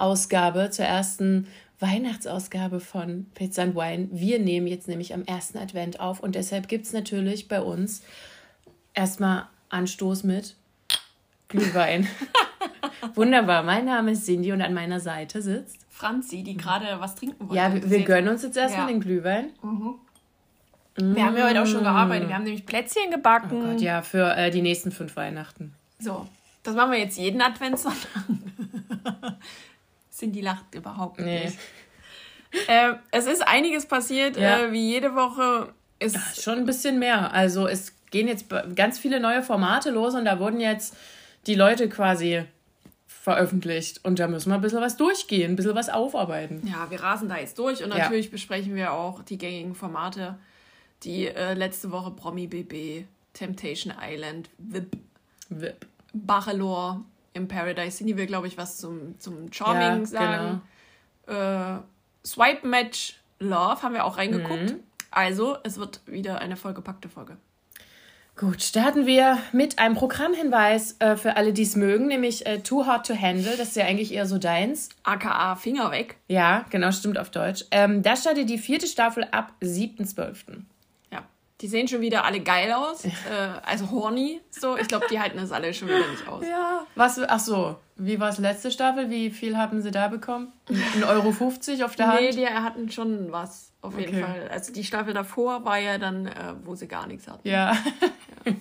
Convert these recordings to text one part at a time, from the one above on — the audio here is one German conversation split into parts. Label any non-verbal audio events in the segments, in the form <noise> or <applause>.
Ausgabe, zur ersten Weihnachtsausgabe von Pizza and Wine. Wir nehmen jetzt nämlich am ersten Advent auf und deshalb gibt es natürlich bei uns erstmal Anstoß mit Glühwein. <laughs> Wunderbar, mein Name ist Cindy und an meiner Seite sitzt Franzi, die gerade was trinken wollte. Ja, wir, wir gönnen uns jetzt erstmal ja. den Glühwein. Mhm. Wir haben ja heute auch schon gearbeitet. Wir haben nämlich Plätzchen gebacken. Oh Gott, ja, für äh, die nächsten fünf Weihnachten. So, das machen wir jetzt jeden Adventssonntag. <laughs> Cindy lacht überhaupt nee. nicht. Äh, es ist einiges passiert, ja. äh, wie jede Woche. Ist ja, schon ein bisschen mehr. Also es gehen jetzt ganz viele neue Formate los und da wurden jetzt die Leute quasi veröffentlicht. Und da müssen wir ein bisschen was durchgehen, ein bisschen was aufarbeiten. Ja, wir rasen da jetzt durch und natürlich ja. besprechen wir auch die gängigen Formate, die äh, letzte Woche Promi BB, Temptation Island, VIP, VIP. Bachelor im Paradise City will, glaube ich, was zum, zum Charming ja, sagen. Genau. Äh, Swipe Match Love haben wir auch reingeguckt. Mhm. Also, es wird wieder eine vollgepackte Folge. Gut, starten wir mit einem Programmhinweis äh, für alle, die es mögen, nämlich äh, Too Hot to Handle. Das ist ja eigentlich eher so deins. AKA Finger weg. Ja, genau, stimmt auf Deutsch. Ähm, da startet die vierte Staffel ab 7.12. Die sehen schon wieder alle geil aus. Äh, also horny. So, ich glaube, die halten das alle schon wieder nicht aus. Ja. Was, ach so, wie war es letzte Staffel? Wie viel haben sie da bekommen? 1,50 Euro 50 auf der Hand? Nee, die hatten schon was, auf jeden okay. Fall. Also die Staffel davor war ja dann, äh, wo sie gar nichts hatten. Ja. ja. <laughs>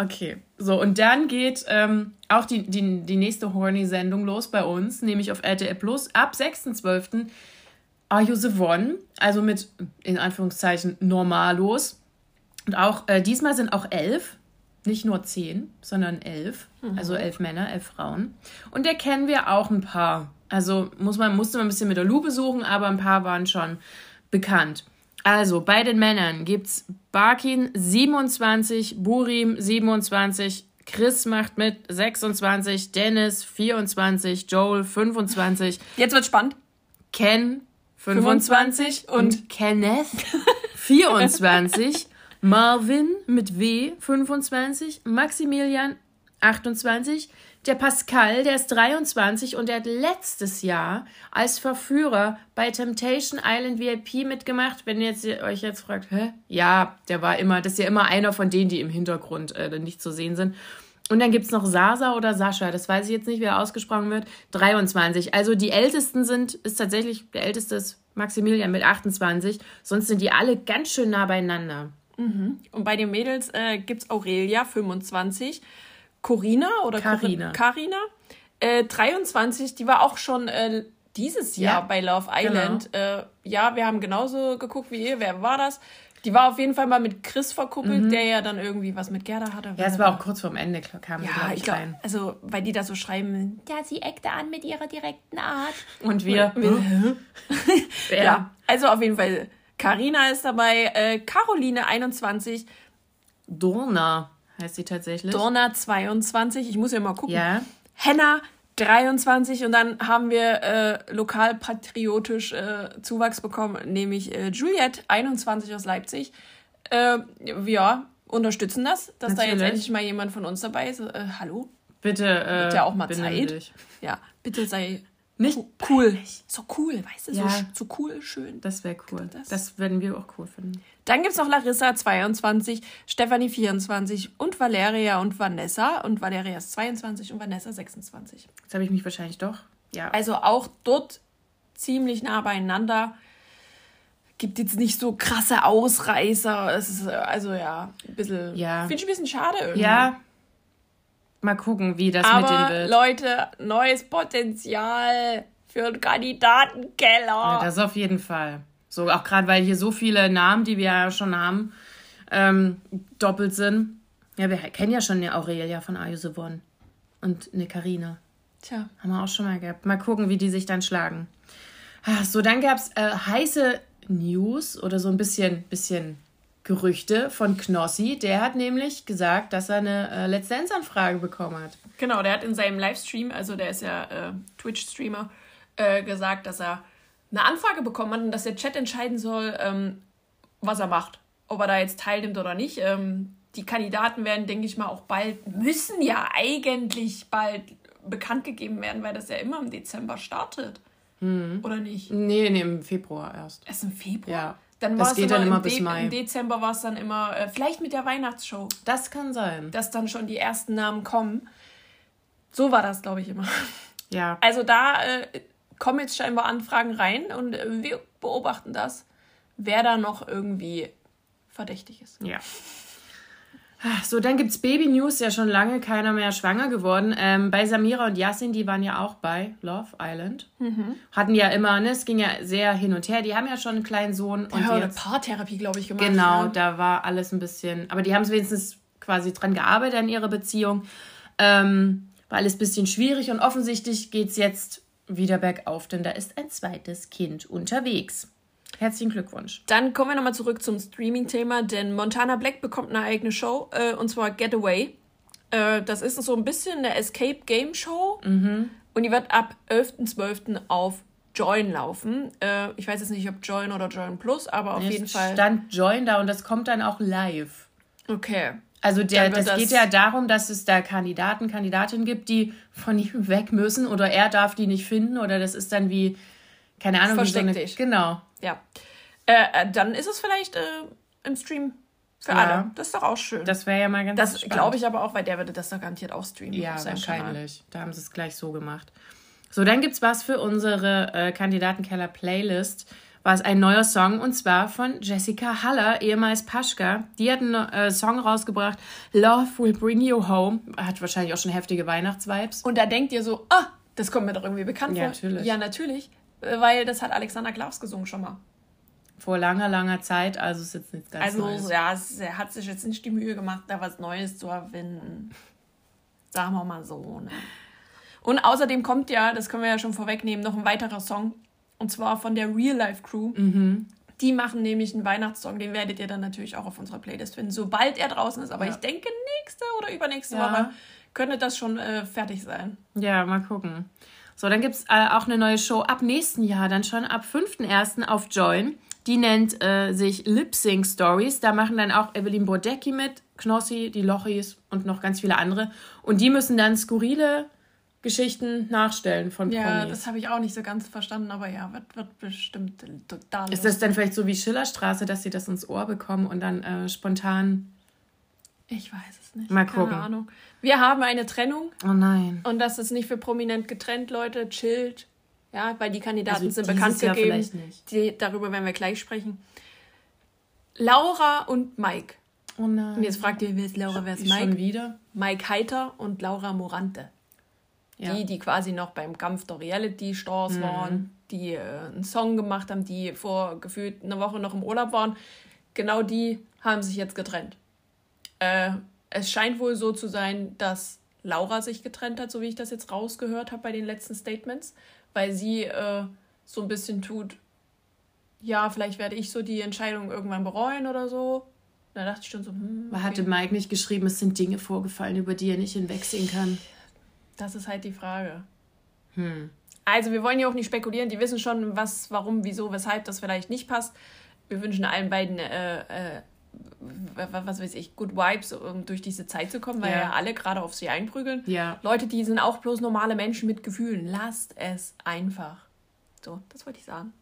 Okay, so und dann geht ähm, auch die, die, die nächste Horny-Sendung los bei uns, nämlich auf RTL Plus ab 6.12. Are You the One? Also mit, in Anführungszeichen, Normalos. Und auch, äh, diesmal sind auch elf, nicht nur zehn, sondern elf. Mhm. Also elf Männer, elf Frauen. Und da kennen wir auch ein paar. Also muss man, musste man ein bisschen mit der Lupe suchen, aber ein paar waren schon bekannt. Also bei den Männern gibt es Barkin 27, Burim 27, Chris macht mit 26, Dennis 24, Joel 25. Jetzt wird spannend. Ken 25 und Kenneth <laughs> 24, Marvin mit W 25, Maximilian 28, der Pascal, der ist 23 und der hat letztes Jahr als Verführer bei Temptation Island VIP mitgemacht. Wenn ihr jetzt, euch jetzt fragt, hä? Ja, der war immer, das ist ja immer einer von denen, die im Hintergrund äh, nicht zu sehen sind. Und dann gibt es noch Sasa oder Sascha, das weiß ich jetzt nicht, wie er ausgesprochen wird, 23. Also die ältesten sind, ist tatsächlich, der älteste ist Maximilian mit 28, sonst sind die alle ganz schön nah beieinander. Mhm. Und bei den Mädels äh, gibt es Aurelia, 25, Corina oder Carina. Carina, äh, 23, die war auch schon äh, dieses Jahr ja, bei Love Island. Genau. Äh, ja, wir haben genauso geguckt wie ihr. Wer war das? Die war auf jeden Fall mal mit Chris verkuppelt, mhm. der ja dann irgendwie was mit Gerda hatte. Ja, es war auch kurz vorm Ende, kam ja, ich, ich glaub, rein. Also, weil die da so schreiben, ja, sie eckte an mit ihrer direkten Art. Und wir. Und wir ja. <laughs> ja. also auf jeden Fall. Karina ist dabei, äh, Caroline 21. Dorna heißt sie tatsächlich. Dorna 22, ich muss ja mal gucken. Ja. Henna 23 und dann haben wir äh, lokalpatriotisch äh, Zuwachs bekommen, nämlich äh, Juliette 21 aus Leipzig. Äh, ja, unterstützen das, dass Natürlich. da jetzt endlich mal jemand von uns dabei ist. Äh, hallo? Bitte. Äh, ja auch mal Zeit. Dich. Ja, bitte sei nicht cool. So cool, weißt du, ja. so, so cool, schön. Das wäre cool. Das, das würden wir auch cool finden. Dann gibt es noch Larissa 22, Stefanie 24 und Valeria und Vanessa. Und Valeria ist 22 und Vanessa 26. Jetzt habe ich mich wahrscheinlich doch. Ja. Also auch dort ziemlich nah beieinander. Gibt jetzt nicht so krasse Ausreißer. Es ist also ja, ein bisschen. Ja. Finde ich ein bisschen schade irgendwie. Ja, Mal gucken, wie das Aber, mit denen wird. Leute, neues Potenzial für einen Kandidatenkeller. Ja, das auf jeden Fall. So, auch gerade weil hier so viele Namen, die wir ja schon haben, ähm, doppelt sind. Ja, wir kennen ja schon eine Aurelia von Are You The One. Und eine Carina. Tja. Haben wir auch schon mal gehabt. Mal gucken, wie die sich dann schlagen. Ah, so, dann gab es äh, heiße News oder so ein bisschen, bisschen Gerüchte von Knossi. Der hat nämlich gesagt, dass er eine äh, Let's Dance-Anfrage bekommen hat. Genau, der hat in seinem Livestream, also der ist ja äh, Twitch-Streamer, äh, gesagt, dass er eine Anfrage bekommen hat und dass der Chat entscheiden soll, ähm, was er macht. Ob er da jetzt teilnimmt oder nicht. Ähm, die Kandidaten werden, denke ich mal, auch bald, müssen ja eigentlich bald bekannt gegeben werden, weil das ja immer im Dezember startet. Hm. Oder nicht? Nee, nee, im Februar erst. Erst im Februar? Ja. Dann das geht dann immer bis De Mai. Im Dezember war es dann immer, äh, vielleicht mit der Weihnachtsshow. Das kann sein. Dass dann schon die ersten Namen kommen. So war das, glaube ich, immer. Ja. Also da äh, kommen jetzt scheinbar Anfragen rein und äh, wir beobachten das, wer da noch irgendwie verdächtig ist. Ja. So, dann gibt es Baby News, ja schon lange keiner mehr schwanger geworden. Ähm, bei Samira und Yassin, die waren ja auch bei Love Island. Mhm. Hatten ja immer, ne, es ging ja sehr hin und her. Die haben ja schon einen kleinen Sohn. und haben eine Paartherapie, glaube ich, gemacht. Genau, ja. da war alles ein bisschen, aber die haben es wenigstens quasi dran gearbeitet an ihrer Beziehung. Ähm, war alles ein bisschen schwierig und offensichtlich geht es jetzt wieder bergauf, denn da ist ein zweites Kind unterwegs. Herzlichen Glückwunsch. Dann kommen wir nochmal zurück zum Streaming-Thema, denn Montana Black bekommt eine eigene Show, äh, und zwar Getaway. Äh, das ist so ein bisschen eine Escape Game Show. Mhm. Und die wird ab 11.12. auf Join laufen. Äh, ich weiß jetzt nicht, ob Join oder Join Plus, aber auf es jeden Fall. stand Join da und das kommt dann auch live. Okay. Also der, das, das geht ja darum, dass es da Kandidaten, Kandidatinnen gibt, die von ihm <laughs> weg müssen oder er darf die nicht finden oder das ist dann wie, keine Ahnung, Versteck wie so eine, dich. Genau. Ja. Äh, äh, dann ist es vielleicht äh, im Stream für ja. alle. Das ist doch auch schön. Das wäre ja mal ganz Das glaube ich aber auch, weil der würde das doch garantiert auch streamen. Ja, wahrscheinlich. Kanal. Da haben sie es gleich so gemacht. So, dann gibt es was für unsere äh, Kandidatenkeller-Playlist. War es ein neuer Song und zwar von Jessica Haller, ehemals Paschka. Die hat einen äh, Song rausgebracht, Love Will Bring You Home. Hat wahrscheinlich auch schon heftige Weihnachtsvibes. Und da denkt ihr so, ah, das kommt mir doch irgendwie bekannt ja, vor. Natürlich. Ja, natürlich. Äh, weil das hat Alexander Klaus gesungen schon mal. Vor langer, langer Zeit, also ist jetzt nichts ganz also, Neues. Also, ja, es, er hat sich jetzt nicht die Mühe gemacht, da was Neues zu erfinden. Sagen wir mal so, ne? Und außerdem kommt ja, das können wir ja schon vorwegnehmen, noch ein weiterer Song. Und zwar von der Real Life Crew. Mhm. Die machen nämlich einen Weihnachtssong, den werdet ihr dann natürlich auch auf unserer Playlist finden, sobald er draußen ist. Aber ja. ich denke, nächste oder übernächste ja. Woche könnte das schon äh, fertig sein. Ja, mal gucken. So, dann gibt es äh, auch eine neue Show ab nächsten Jahr, dann schon ab 5.1. auf Join. Die nennt äh, sich Lip Sync Stories. Da machen dann auch Evelyn Bodecki mit, Knossi, die Lochis und noch ganz viele andere. Und die müssen dann skurrile Geschichten nachstellen von Promis. Ja, das habe ich auch nicht so ganz verstanden, aber ja, wird, wird bestimmt total. Ist das dann vielleicht so wie Schillerstraße, dass sie das ins Ohr bekommen und dann äh, spontan. Ich weiß es nicht. Mal gucken. Keine Ahnung. Wir haben eine Trennung. Oh nein. Und das ist nicht für prominent getrennt, Leute. Chillt. Ja, weil die Kandidaten also sind bekannt Jahr gegeben. Vielleicht nicht. Die, darüber werden wir gleich sprechen. Laura und Mike. Oh nein. Und jetzt fragt ihr, wer ist Laura, wer ist Mike? Schon wieder? Mike Heiter und Laura Morante. Ja. Die, die quasi noch beim Kampf der Reality Stars mhm. waren, die äh, einen Song gemacht haben, die vor gefühlt einer Woche noch im Urlaub waren. Genau die haben sich jetzt getrennt. Äh, es scheint wohl so zu sein, dass Laura sich getrennt hat, so wie ich das jetzt rausgehört habe bei den letzten Statements, weil sie äh, so ein bisschen tut, ja, vielleicht werde ich so die Entscheidung irgendwann bereuen oder so. Da dachte ich schon so, hm. Okay. Hatte Mike nicht geschrieben, es sind Dinge vorgefallen, über die er nicht hinwegsehen kann? Das ist halt die Frage. Hm. Also, wir wollen ja auch nicht spekulieren. Die wissen schon, was, warum, wieso, weshalb das vielleicht nicht passt. Wir wünschen allen beiden äh, äh, was weiß ich, Good Vibes, um durch diese Zeit zu kommen, weil ja, ja alle gerade auf sie einprügeln. Ja. Leute, die sind auch bloß normale Menschen mit Gefühlen. Lasst es einfach. So, das wollte ich sagen.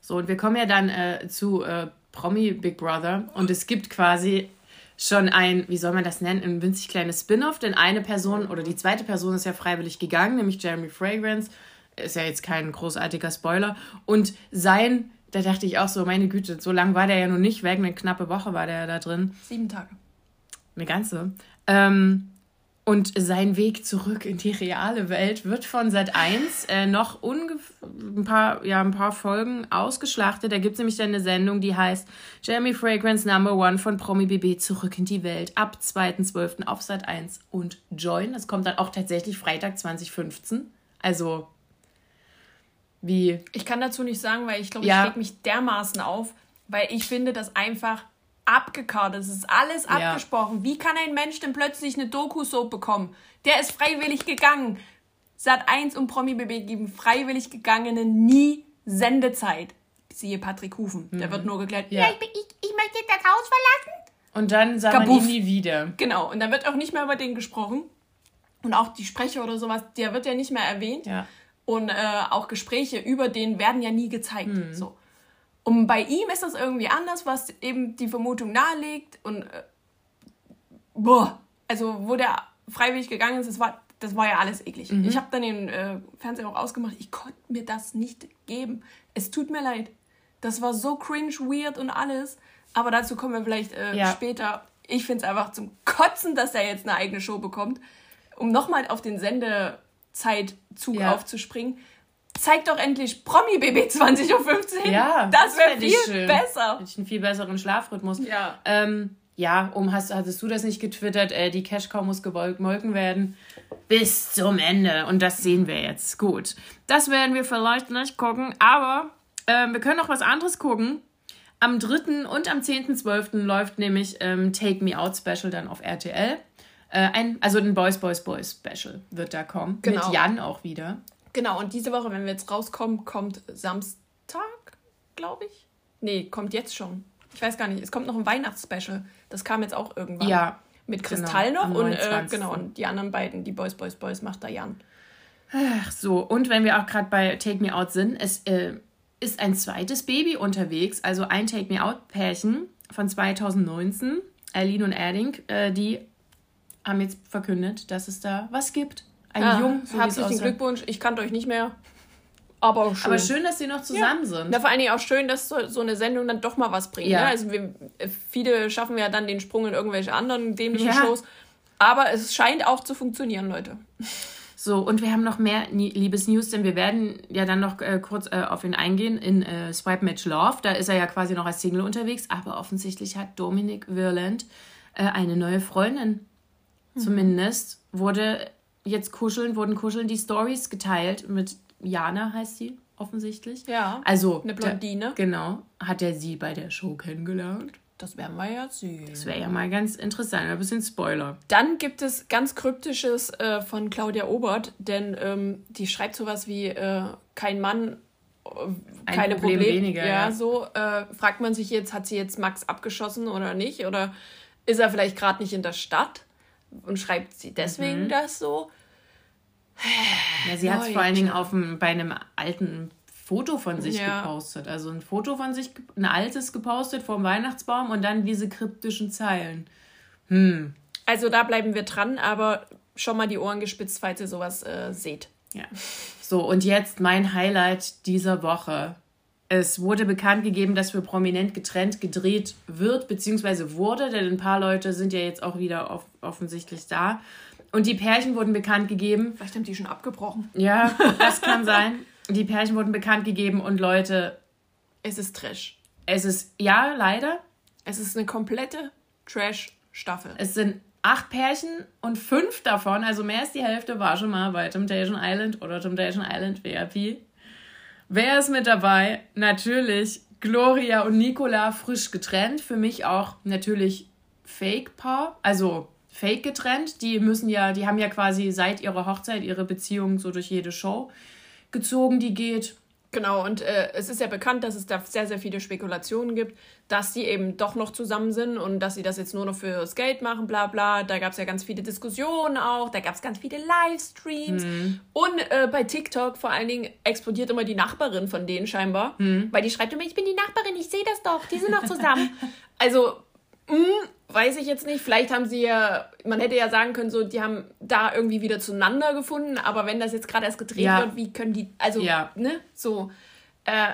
So, und wir kommen ja dann äh, zu äh, Promi Big Brother und es gibt quasi schon ein, wie soll man das nennen, ein winzig kleines Spin-off, denn eine Person oder die zweite Person ist ja freiwillig gegangen, nämlich Jeremy Fragrance. Ist ja jetzt kein großartiger Spoiler. Und sein da dachte ich auch so, meine Güte, so lange war der ja noch nicht weg, eine knappe Woche war der ja da drin. Sieben Tage. Eine ganze. Ähm, Und sein Weg zurück in die reale Welt wird von Sat 1 äh, noch ein paar, ja, ein paar Folgen ausgeschlachtet. Da gibt es nämlich dann eine Sendung, die heißt Jeremy Fragrance Number One von Promi BB zurück in die Welt ab 2.12. auf Sat 1 und Join. Das kommt dann auch tatsächlich Freitag 2015. Also wie. Ich kann dazu nicht sagen, weil ich glaube, ich ja. reg mich dermaßen auf, weil ich finde das einfach abgekartet. Es ist alles ja. abgesprochen. Wie kann ein Mensch denn plötzlich eine Doku-Soap bekommen? Der ist freiwillig gegangen. Sat 1 und Promi BB geben freiwillig gegangenen nie Sendezeit. Siehe Patrick Hufen. Mhm. Der wird nur geklärt, ja, ja ich, ich, ich, möchte das Haus verlassen. Und dann sagt man ihn nie wieder. Genau, und dann wird auch nicht mehr über den gesprochen. Und auch die Sprecher oder sowas, der wird ja nicht mehr erwähnt. Ja. Und äh, auch Gespräche über den werden ja nie gezeigt. Mhm. So. Und bei ihm ist das irgendwie anders, was eben die Vermutung nahelegt. Und äh, boah, also wo der freiwillig gegangen ist, das war, das war ja alles eklig. Mhm. Ich habe dann den äh, Fernseher auch ausgemacht. Ich konnte mir das nicht geben. Es tut mir leid. Das war so cringe, weird und alles. Aber dazu kommen wir vielleicht äh, ja. später. Ich finde es einfach zum Kotzen, dass er jetzt eine eigene Show bekommt. Um nochmal auf den Sendezeitzug ja. aufzuspringen zeig doch endlich Promi BB 20.15 Uhr. Ja, das wäre viel schön. besser. Hätte ich einen viel besseren Schlafrhythmus. Ja. Ähm, ja, um hast, hattest du das nicht getwittert? Äh, die Cash Cow muss gemolken werden. Bis zum Ende. Und das sehen wir jetzt. Gut. Das werden wir vielleicht nicht gucken, aber äh, wir können noch was anderes gucken. Am 3. und am 10.12. läuft nämlich ähm, Take Me Out Special dann auf RTL. Äh, ein, also ein Boys, Boys, Boys Special wird da kommen. Genau. Mit Jan auch wieder. Genau, und diese Woche, wenn wir jetzt rauskommen, kommt Samstag, glaube ich. Nee, kommt jetzt schon. Ich weiß gar nicht. Es kommt noch ein Weihnachtsspecial. Das kam jetzt auch irgendwann. Ja. Mit genau, Kristall genau, noch und äh, genau und die anderen beiden, die Boys, Boys, Boys macht da Jan. Ach so, und wenn wir auch gerade bei Take Me Out sind, es äh, ist ein zweites Baby unterwegs, also ein Take Me Out Pärchen von 2019, Aline und Adding, äh, die haben jetzt verkündet, dass es da was gibt. Ein ja, Jung, so herzlichen Glückwunsch. Ich kannte euch nicht mehr. Aber schön. Aber schön, dass sie noch zusammen ja. sind. Ja, vor allen Dingen auch schön, dass so, so eine Sendung dann doch mal was bringt. Ja. Ne? Also wir, viele schaffen ja dann den Sprung in irgendwelche anderen dämlichen ja. Shows. Aber es scheint auch zu funktionieren, Leute. So, und wir haben noch mehr Liebesnews, denn wir werden ja dann noch äh, kurz äh, auf ihn eingehen in äh, Swipe Match Love. Da ist er ja quasi noch als Single unterwegs, aber offensichtlich hat Dominik Wirland äh, eine neue Freundin. Mhm. Zumindest wurde jetzt kuscheln, wurden kuscheln die Stories geteilt mit Jana heißt sie offensichtlich. Ja. Also eine Blondine. Der, genau. Hat er sie bei der Show kennengelernt? Das wäre mal ja sehen. Das wäre ja mal ganz interessant, ein bisschen Spoiler. Dann gibt es ganz kryptisches äh, von Claudia Obert, denn ähm, die schreibt sowas wie äh, kein Mann, äh, keine Problem Probleme. Weniger, ja, ja. so äh, fragt man sich jetzt, hat sie jetzt Max abgeschossen oder nicht? Oder ist er vielleicht gerade nicht in der Stadt und schreibt sie deswegen mhm. das so? Ja, sie hat es vor allen Dingen auf einem, bei einem alten Foto von sich ja. gepostet. Also ein Foto von sich, ein altes gepostet vor dem Weihnachtsbaum und dann diese kryptischen Zeilen. Hm. Also da bleiben wir dran, aber schon mal die Ohren gespitzt, falls ihr sowas äh, seht. Ja. So, und jetzt mein Highlight dieser Woche. Es wurde bekannt gegeben, dass für Prominent getrennt gedreht wird, beziehungsweise wurde, denn ein paar Leute sind ja jetzt auch wieder off offensichtlich da. Und die Pärchen wurden bekannt gegeben. Vielleicht haben die schon abgebrochen. Ja, <laughs> das kann sein. Die Pärchen wurden bekannt gegeben und Leute. Es ist Trash. Es ist, ja, leider. Es ist eine komplette Trash-Staffel. Es sind acht Pärchen und fünf davon, also mehr als die Hälfte, war schon mal bei Temptation Island oder Temptation Island VIP. Wer ist mit dabei? Natürlich Gloria und Nicola frisch getrennt. Für mich auch natürlich Fake-Paar. Also fake getrennt. Die müssen ja, die haben ja quasi seit ihrer Hochzeit ihre Beziehung so durch jede Show gezogen, die geht. Genau, und äh, es ist ja bekannt, dass es da sehr, sehr viele Spekulationen gibt, dass die eben doch noch zusammen sind und dass sie das jetzt nur noch fürs Geld machen, bla bla. Da gab es ja ganz viele Diskussionen auch, da gab es ganz viele Livestreams. Mhm. Und äh, bei TikTok vor allen Dingen explodiert immer die Nachbarin von denen scheinbar, mhm. weil die schreibt immer, ich bin die Nachbarin, ich sehe das doch, die sind noch zusammen. <laughs> also hm, weiß ich jetzt nicht. Vielleicht haben sie ja, man hätte ja sagen können, so, die haben da irgendwie wieder zueinander gefunden, aber wenn das jetzt gerade erst gedreht ja. wird, wie können die, also, ja. ne, so, äh,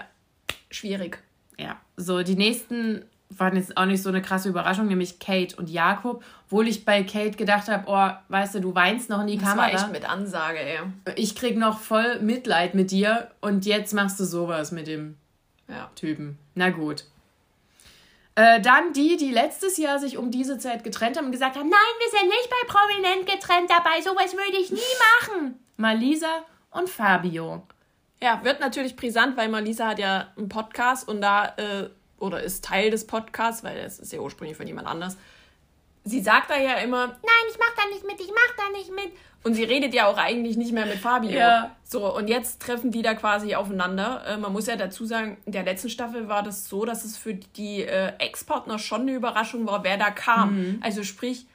schwierig. Ja, so, die nächsten waren jetzt auch nicht so eine krasse Überraschung, nämlich Kate und Jakob. Obwohl ich bei Kate gedacht habe, oh, weißt du, du weinst noch in die das Kamera. Das war echt mit Ansage, ey. Ich krieg noch voll Mitleid mit dir und jetzt machst du sowas mit dem ja. Typen. Na gut. Äh, dann die, die letztes Jahr sich um diese Zeit getrennt haben und gesagt haben, nein, wir sind nicht bei Prominent getrennt dabei, sowas würde ich nie machen. Malisa und Fabio. Ja, wird natürlich brisant, weil Malisa hat ja einen Podcast und da, äh, oder ist Teil des Podcasts, weil es ist ja ursprünglich von jemand anders. Sie sagt da ja immer, nein, ich mach da nicht mit, ich mach da nicht mit. Und sie redet ja auch eigentlich nicht mehr mit Fabio. Ja. So, und jetzt treffen die da quasi aufeinander. Äh, man muss ja dazu sagen, in der letzten Staffel war das so, dass es für die äh, Ex-Partner schon eine Überraschung war, wer da kam. Mhm. Also sprich,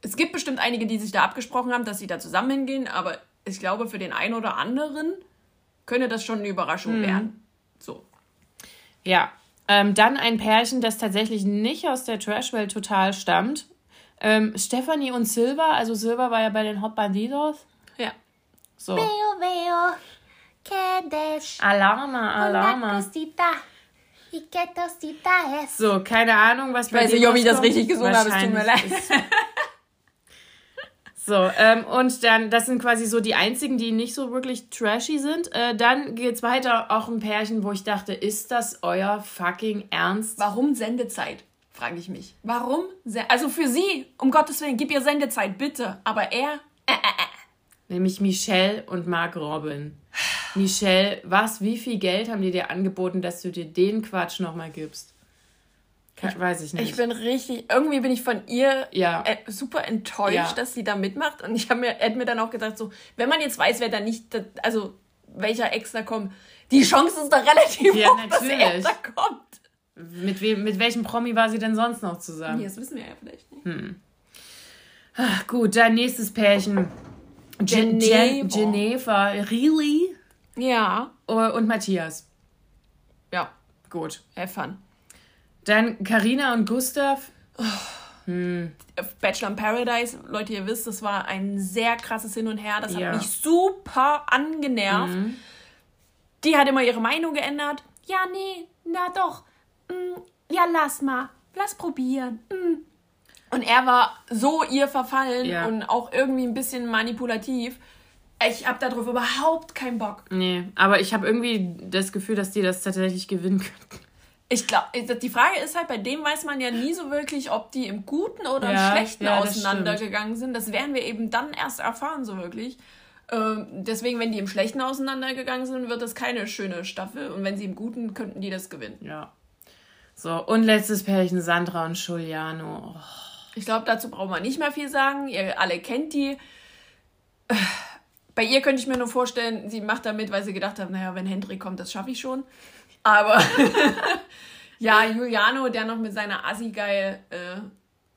es gibt bestimmt einige, die sich da abgesprochen haben, dass sie da zusammen hingehen, aber ich glaube, für den einen oder anderen könnte das schon eine Überraschung mhm. werden. So. Ja. Ähm, dann ein Pärchen, das tatsächlich nicht aus der Trashwelt total stammt. Ähm, Stephanie und Silva, also Silva war ja bei den Hot Bandidos. Ja. So. Veo, veo, Kedesh. Alarma, Alarma. So, keine Ahnung, was bei Ich weiß nicht, ob ich das richtig gesungen habe, es tut mir leid. <laughs> So, ähm, und dann, das sind quasi so die einzigen, die nicht so wirklich trashy sind. Äh, dann geht's weiter, auch ein Pärchen, wo ich dachte, ist das euer fucking Ernst? Warum Sendezeit? Frage ich mich. Warum? Also für sie, um Gottes Willen, gib ihr Sendezeit, bitte. Aber er, äh, äh, äh. Nämlich Michelle und Mark Robin. Michelle, was, wie viel Geld haben die dir angeboten, dass du dir den Quatsch nochmal gibst? Ich, weiß ich nicht. Ich bin richtig, irgendwie bin ich von ihr ja. äh, super enttäuscht, ja. dass sie da mitmacht. Und ich habe mir, hätte mir dann auch gedacht, so, wenn man jetzt weiß, wer da nicht, also welcher Ex da kommt, die Chance ist da relativ ja, hoch, natürlich. dass er da kommt. Mit, wem, mit welchem Promi war sie denn sonst noch zusammen? Nee, das wissen wir ja vielleicht nicht. Hm. Ach, gut, dann nächstes Pärchen. Gen Gen Geneva, really? Ja. Und Matthias. Ja. Gut. Have fun. Dann Karina und Gustav. Hm. Bachelor in Paradise, Leute, ihr wisst, das war ein sehr krasses Hin und Her. Das ja. hat mich super angenervt. Mhm. Die hat immer ihre Meinung geändert. Ja, nee, na doch. Mm, ja, lass mal. Lass probieren. Mm. Und er war so ihr verfallen ja. und auch irgendwie ein bisschen manipulativ. Ich habe darauf überhaupt keinen Bock. Nee, aber ich habe irgendwie das Gefühl, dass die das tatsächlich gewinnen könnten. Ich glaube, die Frage ist halt, bei dem weiß man ja nie so wirklich, ob die im Guten oder ja, im Schlechten ja, auseinandergegangen sind. Das werden wir eben dann erst erfahren, so wirklich. Ähm, deswegen, wenn die im Schlechten auseinandergegangen sind, wird das keine schöne Staffel. Und wenn sie im Guten, könnten die das gewinnen. Ja. So, und letztes Pärchen, Sandra und Giuliano. Oh. Ich glaube, dazu braucht man nicht mehr viel sagen. Ihr alle kennt die. Bei ihr könnte ich mir nur vorstellen, sie macht damit, weil sie gedacht hat, naja, wenn Hendrik kommt, das schaffe ich schon. Aber <laughs> ja, Juliano, der noch mit seiner Assi-geil äh,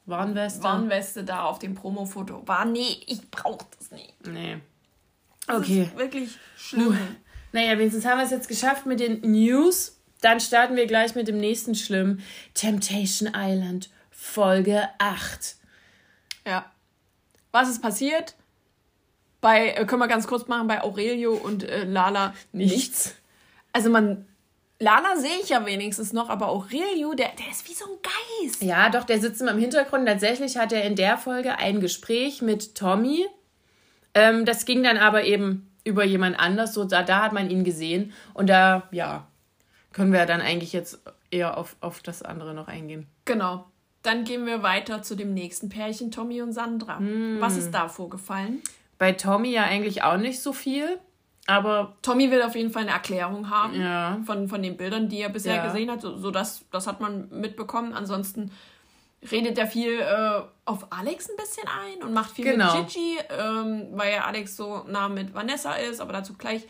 Warnweste. Warnweste da auf dem Promo-Foto war. Nee, ich brauche das nicht. Nee. Das okay. wirklich schlimm. Naja, wenigstens haben wir es jetzt geschafft mit den News. Dann starten wir gleich mit dem nächsten Schlimm. Temptation Island, Folge 8. Ja. Was ist passiert? Bei, äh, können wir ganz kurz machen, bei Aurelio und äh, Lala nichts. nichts. Also man Lana sehe ich ja wenigstens noch, aber Aurelio, der, der ist wie so ein Geist. Ja, doch, der sitzt im Hintergrund. Tatsächlich hat er in der Folge ein Gespräch mit Tommy. Ähm, das ging dann aber eben über jemand anders. So, da, da hat man ihn gesehen. Und da, ja, können wir dann eigentlich jetzt eher auf, auf das andere noch eingehen. Genau. Dann gehen wir weiter zu dem nächsten Pärchen, Tommy und Sandra. Mm. Was ist da vorgefallen? Bei Tommy ja eigentlich auch nicht so viel. Aber Tommy will auf jeden Fall eine Erklärung haben ja. von, von den Bildern, die er bisher ja. gesehen hat. So, so das, das hat man mitbekommen. Ansonsten redet er viel äh, auf Alex ein bisschen ein und macht viel genau. mit Gigi, ähm, weil ja Alex so nah mit Vanessa ist, aber dazu gleich.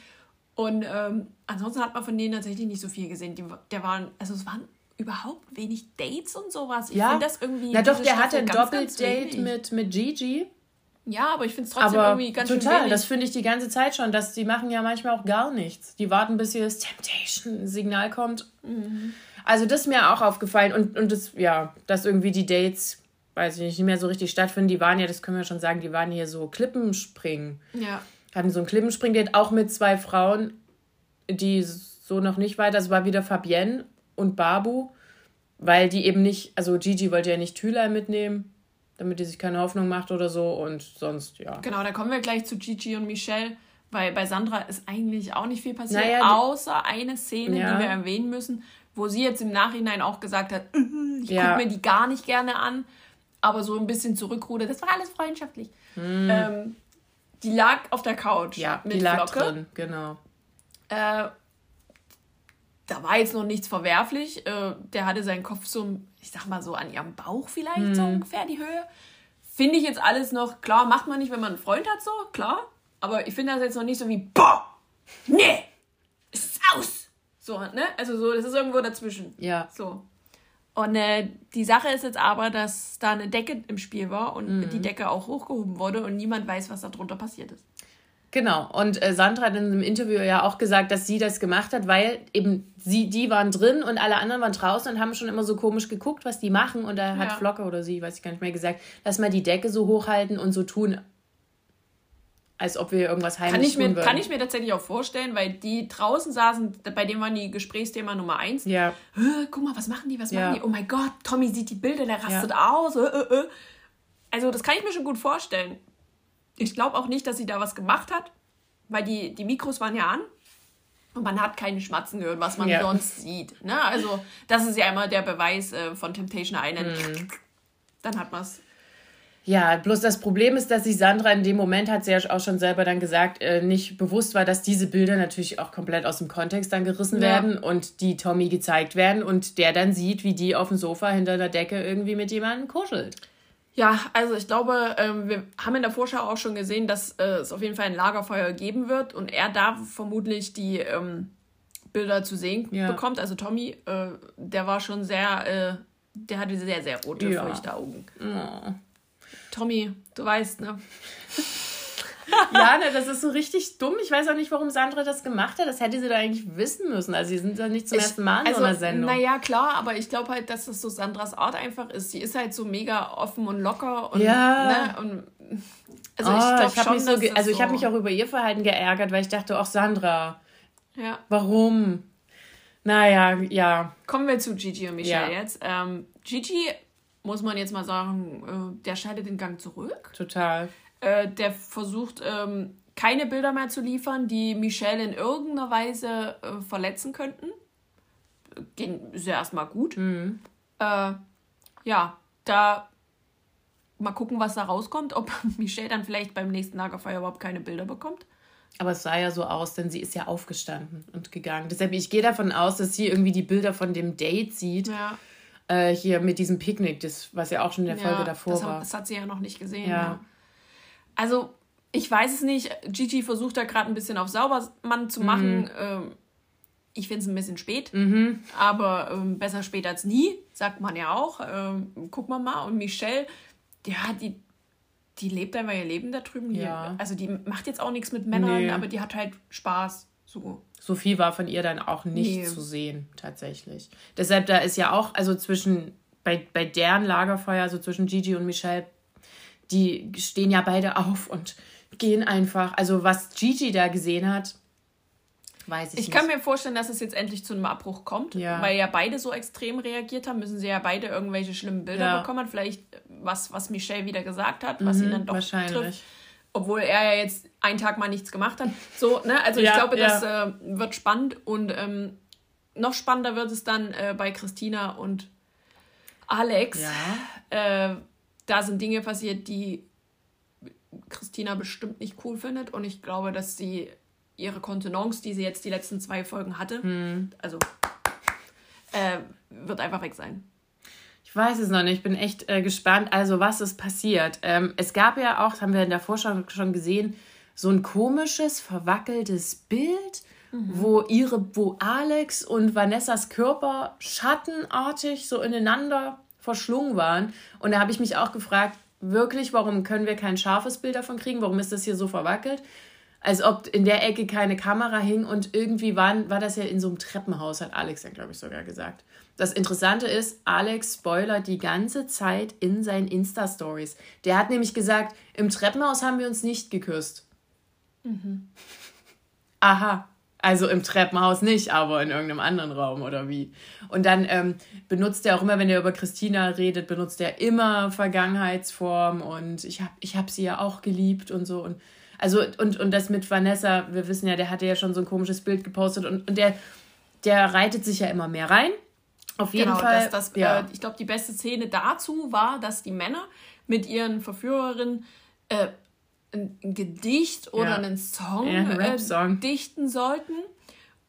Und ähm, ansonsten hat man von denen tatsächlich nicht so viel gesehen. Die, der waren, also es waren überhaupt wenig Dates und sowas. Ich ja. finde das irgendwie. Na doch, der hatte ein Doppeldate mit, mit Gigi. Ja, aber ich finde es trotzdem aber irgendwie ganz total, schön das finde ich die ganze Zeit schon, dass die machen ja manchmal auch gar nichts. Die warten, bis hier das Temptation-Signal kommt. Mhm. Also das ist mir auch aufgefallen und, und das, ja, dass irgendwie die Dates, weiß ich nicht, nicht mehr so richtig stattfinden. Die waren ja, das können wir schon sagen, die waren hier so Klippenspringen. Ja. Hatten so ein Klippenspring-Date auch mit zwei Frauen, die so noch nicht weiter, es war wieder Fabienne und Babu weil die eben nicht, also Gigi wollte ja nicht Thülei mitnehmen, damit die sich keine Hoffnung macht oder so und sonst, ja. Genau, da kommen wir gleich zu Gigi und Michelle, weil bei Sandra ist eigentlich auch nicht viel passiert, naja, außer eine Szene, ja. die wir erwähnen müssen, wo sie jetzt im Nachhinein auch gesagt hat, ich ja. gucke mir die gar nicht gerne an, aber so ein bisschen zurückrudert, das war alles freundschaftlich. Hm. Ähm, die lag auf der Couch. Ja, mit die lag Flocke. drin, genau. Äh, da war jetzt noch nichts verwerflich. Äh, der hatte seinen Kopf so, ich sag mal so an ihrem Bauch vielleicht hm. so ungefähr die Höhe. Finde ich jetzt alles noch, klar, macht man nicht, wenn man einen Freund hat, so, klar. Aber ich finde das jetzt noch nicht so wie, boah, nee, ist aus. So, ne? Also so, das ist irgendwo dazwischen. Ja. So. Und äh, die Sache ist jetzt aber, dass da eine Decke im Spiel war und mhm. die Decke auch hochgehoben wurde und niemand weiß, was da drunter passiert ist. Genau. Und äh, Sandra hat in einem Interview ja auch gesagt, dass sie das gemacht hat, weil eben sie, die waren drin und alle anderen waren draußen und haben schon immer so komisch geguckt, was die machen. Und da hat ja. Flocke oder sie, weiß ich gar nicht mehr, gesagt, lass mal die Decke so hochhalten und so tun, als ob wir irgendwas heimlich kann ich mir, würden. Kann ich mir tatsächlich auch vorstellen, weil die draußen saßen, bei dem waren die Gesprächsthema Nummer eins. Ja. Guck mal, was machen die, was ja. machen die? Oh mein Gott, Tommy sieht die Bilder, der rastet ja. aus. Also das kann ich mir schon gut vorstellen. Ich glaube auch nicht, dass sie da was gemacht hat, weil die, die Mikros waren ja an. Und man hat keine Schmatzen gehört, was man ja. sonst sieht. Ne? Also, das ist ja immer der Beweis äh, von Temptation Island. Mhm. Dann hat man es ja, bloß das Problem ist, dass sich Sandra in dem Moment, hat sie ja auch schon selber dann gesagt, äh, nicht bewusst war, dass diese Bilder natürlich auch komplett aus dem Kontext dann gerissen ja. werden und die Tommy gezeigt werden und der dann sieht, wie die auf dem Sofa hinter der Decke irgendwie mit jemandem kuschelt. Ja, also ich glaube, ähm, wir haben in der Vorschau auch schon gesehen, dass äh, es auf jeden Fall ein Lagerfeuer geben wird und er da vermutlich die ähm, Bilder zu sehen ja. bekommt. Also Tommy, äh, der war schon sehr, der hatte sehr, sehr rote, ja. feuchte Augen. Oh. Tommy, du weißt, ne? <laughs> ja, ne, das ist so richtig dumm. Ich weiß auch nicht, warum Sandra das gemacht hat. Das hätte sie da eigentlich wissen müssen. Also, sie sind ja nicht zum ich, ersten Mal in also, so einer Sendung. Naja, klar, aber ich glaube halt, dass das so Sandras Art einfach ist. Sie ist halt so mega offen und locker und, ja. ne, und also oh, ich glaube schon, so also ich so habe mich auch über ihr Verhalten geärgert, weil ich dachte, auch Sandra, ja. warum? Naja, ja. Kommen wir zu Gigi und Michelle ja. jetzt. Ähm, Gigi muss man jetzt mal sagen, äh, der scheidet den Gang zurück. Total. Äh, der versucht, ähm, keine Bilder mehr zu liefern, die Michelle in irgendeiner Weise äh, verletzen könnten. Ging ist ja erstmal gut. Mhm. Äh, ja, da mal gucken, was da rauskommt, ob <laughs> Michelle dann vielleicht beim nächsten Lagerfeuer überhaupt keine Bilder bekommt. Aber es sah ja so aus, denn sie ist ja aufgestanden und gegangen. Deshalb, ich gehe davon aus, dass sie irgendwie die Bilder von dem Date sieht. Ja äh, hier mit diesem Picknick, das, was ja auch schon in der Folge davor das war. das hat sie ja noch nicht gesehen. Ja. ja. Also, ich weiß es nicht. Gigi versucht da gerade ein bisschen auf Saubermann zu machen. Mhm. Ähm, ich finde es ein bisschen spät, mhm. aber ähm, besser spät als nie, sagt man ja auch. Ähm, gucken wir mal. Und Michelle, ja, die, die lebt einfach ihr Leben da drüben. Ja. Also die macht jetzt auch nichts mit Männern, nee. aber die hat halt Spaß. So. So viel war von ihr dann auch nicht nee. zu sehen, tatsächlich. Deshalb, da ist ja auch, also zwischen, bei, bei deren Lagerfeuer, also zwischen Gigi und Michelle, die stehen ja beide auf und gehen einfach. Also, was Gigi da gesehen hat, weiß ich, ich nicht. Ich kann mir vorstellen, dass es jetzt endlich zu einem Abbruch kommt, ja. weil ja beide so extrem reagiert haben, müssen sie ja beide irgendwelche schlimmen Bilder ja. bekommen. Vielleicht was, was Michelle wieder gesagt hat, was mhm, ihn dann doch wahrscheinlich. trifft obwohl er ja jetzt einen Tag mal nichts gemacht hat. So, ne? Also ja, ich glaube, das ja. äh, wird spannend und ähm, noch spannender wird es dann äh, bei Christina und Alex. Ja. Äh, da sind Dinge passiert, die Christina bestimmt nicht cool findet und ich glaube, dass sie ihre Kontenance, die sie jetzt die letzten zwei Folgen hatte, hm. also äh, wird einfach weg sein. Ich weiß es noch nicht, ich bin echt äh, gespannt. Also, was ist passiert? Ähm, es gab ja auch, das haben wir in der Vorschau schon gesehen, so ein komisches, verwackeltes Bild, mhm. wo ihre, wo Alex und Vanessas Körper schattenartig so ineinander verschlungen waren. Und da habe ich mich auch gefragt, wirklich, warum können wir kein scharfes Bild davon kriegen? Warum ist das hier so verwackelt? Als ob in der Ecke keine Kamera hing und irgendwie waren, war das ja in so einem Treppenhaus, hat Alex ja, glaube ich, sogar gesagt. Das Interessante ist, Alex spoilert die ganze Zeit in seinen Insta-Stories. Der hat nämlich gesagt, im Treppenhaus haben wir uns nicht geküsst. Mhm. Aha. Also im Treppenhaus nicht, aber in irgendeinem anderen Raum oder wie. Und dann ähm, benutzt er auch immer, wenn er über Christina redet, benutzt er immer Vergangenheitsform und ich habe ich hab sie ja auch geliebt und so. Und also, und, und das mit Vanessa, wir wissen ja, der hatte ja schon so ein komisches Bild gepostet und, und der, der reitet sich ja immer mehr rein. Auf jeden genau, Fall. Das, ja. äh, ich glaube, die beste Szene dazu war, dass die Männer mit ihren Verführerinnen äh, ein, Gedicht oder ja. einen Song, ja, äh, dichten sollten.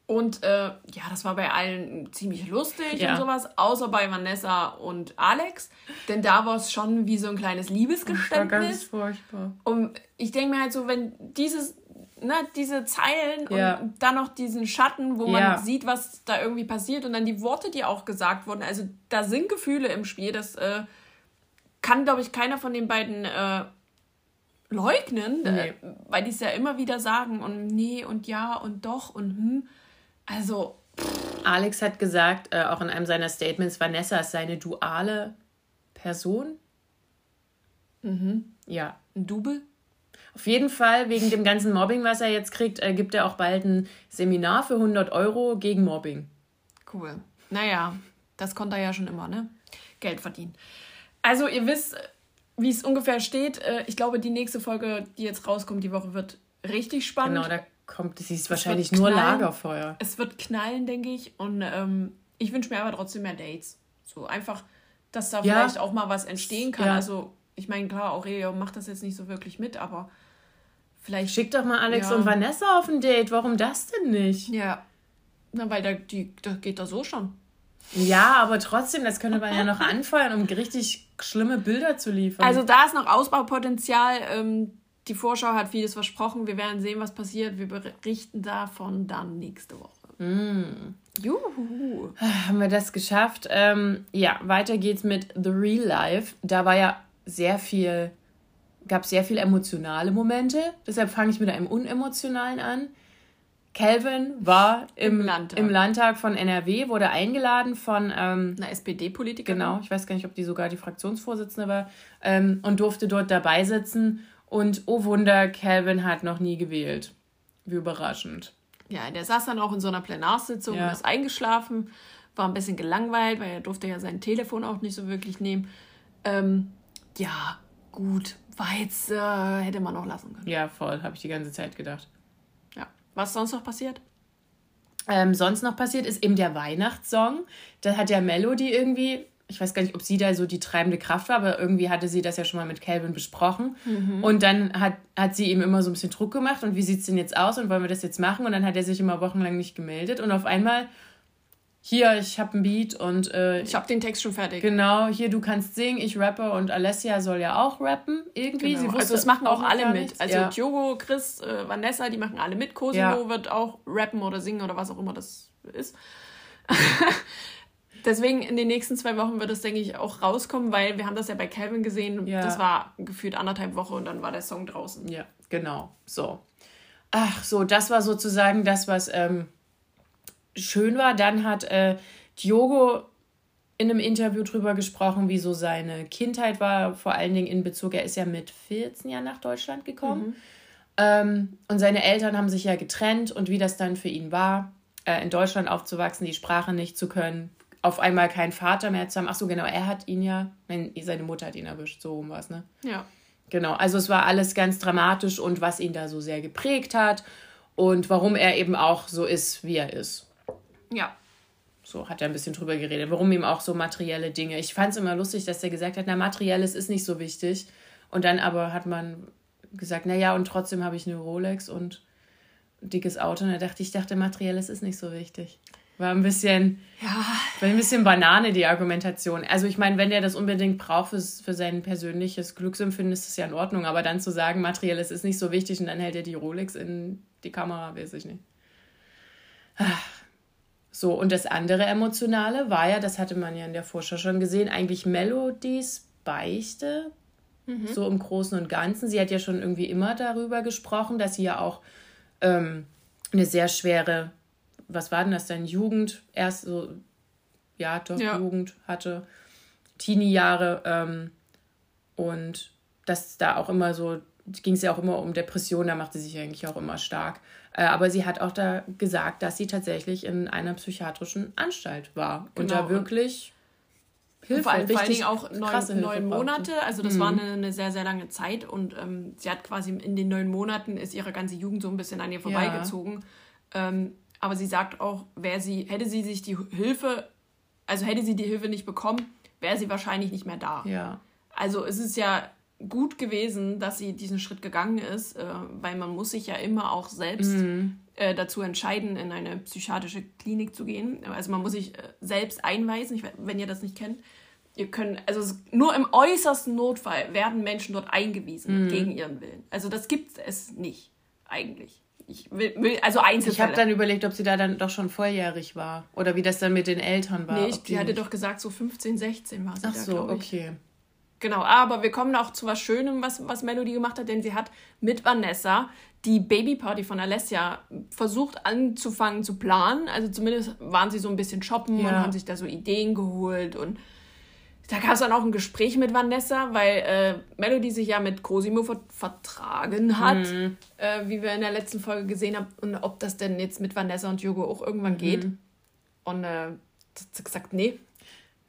Und äh, ja, das war bei allen ziemlich lustig ja. und sowas, außer bei Vanessa und Alex. Denn da war es schon wie so ein kleines Liebesgeständnis. Das war ganz furchtbar. Und ich denke mir halt so, wenn dieses, ne, diese Zeilen ja. und dann noch diesen Schatten, wo man ja. sieht, was da irgendwie passiert und dann die Worte, die auch gesagt wurden. Also da sind Gefühle im Spiel. Das äh, kann, glaube ich, keiner von den beiden äh, leugnen, äh, nee. weil die es ja immer wieder sagen und nee und ja und doch und hm. Also. Alex hat gesagt, äh, auch in einem seiner Statements, Vanessa ist seine duale Person. Mhm. Ja. Ein Double? Auf jeden Fall, wegen dem ganzen Mobbing, was er jetzt kriegt, äh, gibt er auch bald ein Seminar für 100 Euro gegen Mobbing. Cool. Naja, das konnte er ja schon immer, ne? Geld verdienen. Also, ihr wisst, wie es ungefähr steht. Äh, ich glaube, die nächste Folge, die jetzt rauskommt, die Woche wird richtig spannend. Genau, da kommt, sie ist wahrscheinlich nur Lagerfeuer. Es wird knallen, denke ich. Und ähm, ich wünsche mir aber trotzdem mehr Dates. So einfach, dass da ja. vielleicht auch mal was entstehen kann. Ja. Also, ich meine, klar, Aurelio macht das jetzt nicht so wirklich mit, aber vielleicht. Schick doch mal Alex ja. und Vanessa auf ein Date. Warum das denn nicht? Ja. Na, weil da, die, da geht da so schon. Ja, aber trotzdem, das könnte man ja noch anfeuern, um richtig schlimme Bilder zu liefern. Also da ist noch Ausbaupotenzial. Ähm, die Vorschau hat vieles versprochen. Wir werden sehen, was passiert. Wir berichten davon dann nächste Woche. Mm. Juhu. Haben wir das geschafft? Ähm, ja, weiter geht's mit The Real Life. Da war ja sehr viel, gab sehr viel emotionale Momente. Deshalb fange ich mit einem unemotionalen an. Calvin war im, Im, Landtag. im Landtag von NRW, wurde eingeladen von ähm, einer SPD-Politikerin. Genau, ich weiß gar nicht, ob die sogar die Fraktionsvorsitzende war, ähm, und durfte dort dabei sitzen. Und oh Wunder, Calvin hat noch nie gewählt. Wie überraschend. Ja, der saß dann auch in so einer Plenarsitzung ja. und ist eingeschlafen, war ein bisschen gelangweilt, weil er durfte ja sein Telefon auch nicht so wirklich nehmen. Ähm, ja, gut, war jetzt, äh, hätte man auch lassen können. Ja, voll, habe ich die ganze Zeit gedacht. Was sonst noch passiert? Ähm, sonst noch passiert ist eben der Weihnachtssong. Da hat ja Melody irgendwie, ich weiß gar nicht, ob sie da so die treibende Kraft war, aber irgendwie hatte sie das ja schon mal mit Calvin besprochen. Mhm. Und dann hat, hat sie ihm immer so ein bisschen Druck gemacht und wie sieht es denn jetzt aus und wollen wir das jetzt machen? Und dann hat er sich immer wochenlang nicht gemeldet und auf einmal hier, ich habe ein Beat und äh, ich habe den Text schon fertig. Genau, hier du kannst singen, ich rappe und Alessia soll ja auch rappen irgendwie. Genau. Sie also es machen auch alle mit. Also ja. Diogo, Chris, äh, Vanessa, die machen alle mit. Cosimo ja. wird auch rappen oder singen oder was auch immer das ist. <laughs> Deswegen in den nächsten zwei Wochen wird es, denke ich, auch rauskommen, weil wir haben das ja bei Calvin gesehen. Ja. Das war gefühlt anderthalb Wochen und dann war der Song draußen. Ja, genau. So. Ach so, das war sozusagen das, was ähm, schön war. Dann hat äh, Diogo in einem Interview drüber gesprochen, wie so seine Kindheit war, vor allen Dingen in Bezug, er ist ja mit 14 Jahren nach Deutschland gekommen. Mhm. Ähm, und seine Eltern haben sich ja getrennt und wie das dann für ihn war, äh, in Deutschland aufzuwachsen, die Sprache nicht zu können, auf einmal keinen Vater mehr zu haben. Ach so, genau, er hat ihn ja, nein, seine Mutter hat ihn erwischt, so rum war es, ne? Ja. Genau, also es war alles ganz dramatisch und was ihn da so sehr geprägt hat und warum er eben auch so ist, wie er ist. Ja. So hat er ein bisschen drüber geredet, warum ihm auch so materielle Dinge. Ich fand es immer lustig, dass er gesagt hat, na, materielles ist nicht so wichtig. Und dann aber hat man gesagt, na ja, und trotzdem habe ich eine Rolex und ein dickes Auto. Und da dachte ich, dachte, materielles ist nicht so wichtig. War ein bisschen, ja. war ein bisschen Banane, die Argumentation. Also ich meine, wenn der das unbedingt braucht für, für sein persönliches Glücksempfinden, ist das ja in Ordnung. Aber dann zu sagen, materielles ist nicht so wichtig und dann hält er die Rolex in die Kamera, weiß ich nicht. Ach. So, und das andere Emotionale war ja, das hatte man ja in der Vorschau schon gesehen, eigentlich Melodies Beichte, mhm. so im Großen und Ganzen. Sie hat ja schon irgendwie immer darüber gesprochen, dass sie ja auch ähm, eine sehr schwere, was war denn das denn, Jugend, erst so, ja, doch, ja. Jugend hatte, Teenie-Jahre ähm, und dass da auch immer so ging es ja auch immer um Depressionen, da machte sie sich eigentlich auch immer stark. Äh, aber sie hat auch da gesagt, dass sie tatsächlich in einer psychiatrischen Anstalt war genau. und da wirklich Hilfe, vor, allem, vor allen Dingen auch neun, neun Monate. Also das mhm. war eine, eine, sehr, sehr lange Zeit. Und ähm, sie hat quasi in den neun Monaten ist ihre ganze Jugend so ein bisschen an ihr vorbeigezogen. Ja. Ähm, aber sie sagt auch, wäre sie, hätte sie sich die Hilfe, also hätte sie die Hilfe nicht bekommen, wäre sie wahrscheinlich nicht mehr da. Ja. Also es ist ja gut gewesen, dass sie diesen Schritt gegangen ist, äh, weil man muss sich ja immer auch selbst mhm. äh, dazu entscheiden, in eine psychiatrische Klinik zu gehen. Also man muss sich äh, selbst einweisen, ich, wenn ihr das nicht kennt. Ihr könnt, also nur im äußersten Notfall werden Menschen dort eingewiesen mhm. gegen ihren Willen. Also das gibt es nicht eigentlich. Ich will, will also Einzelfälle. Ich habe dann überlegt, ob sie da dann doch schon volljährig war oder wie das dann mit den Eltern war. Nee, ich, die hatte doch gesagt, so 15, 16 war sie Ach da, so, okay. Genau, aber wir kommen auch zu was Schönem, was, was Melody gemacht hat, denn sie hat mit Vanessa die Babyparty von Alessia versucht anzufangen zu planen. Also zumindest waren sie so ein bisschen shoppen ja. und haben sich da so Ideen geholt und da gab es dann auch ein Gespräch mit Vanessa, weil äh, Melody sich ja mit Cosimo ver vertragen hat, mhm. äh, wie wir in der letzten Folge gesehen haben, und ob das denn jetzt mit Vanessa und Jogo auch irgendwann mhm. geht. Und äh, hat gesagt, nee.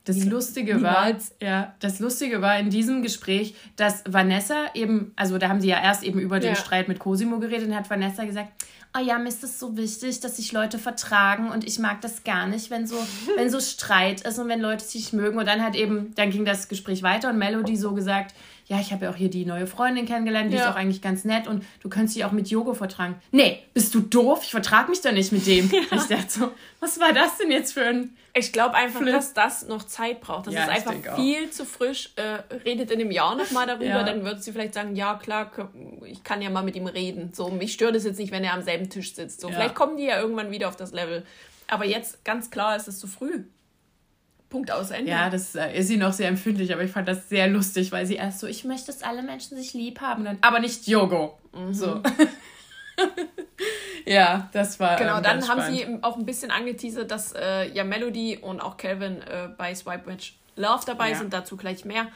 Das Lustige war, ja, das Lustige war in diesem Gespräch, dass Vanessa eben, also da haben sie ja erst eben über den ja. Streit mit Cosimo geredet und hat Vanessa gesagt, oh ja, mir ist es so wichtig, dass sich Leute vertragen und ich mag das gar nicht, wenn so, <laughs> wenn so Streit ist und wenn Leute sich mögen. Und dann hat eben, dann ging das Gespräch weiter und Melody so gesagt, ja, ich habe ja auch hier die neue Freundin kennengelernt, die ja. ist auch eigentlich ganz nett und du könntest dich auch mit Yoga vertragen. Nee, bist du doof? Ich vertrage mich doch nicht mit dem. <laughs> Ja. Ich dachte so, was war das denn jetzt für ein. Ich glaube einfach, Flip. dass das noch Zeit braucht. Das ja, ist einfach viel zu frisch. Äh, redet in einem Jahr nochmal <laughs> darüber, dann wird sie vielleicht sagen, ja klar, ich kann ja mal mit ihm reden. So, mich stört es jetzt nicht, wenn er am selben Tisch sitzt. So, vielleicht kommen die ja irgendwann wieder auf das Level. Aber jetzt, ganz klar, ist es zu früh. Punkt aus Ende. Ja, das äh, ist sie noch sehr empfindlich, aber ich fand das sehr lustig, weil sie erst so, ich möchte, dass alle Menschen sich lieb haben, dann, aber nicht Yogo. Mhm. So. <laughs> ja, das war. Genau, ähm, dann haben spannend. sie auch ein bisschen angeteasert, dass äh, ja Melody und auch Calvin äh, bei Swipe Match Love dabei ja. sind, dazu gleich mehr.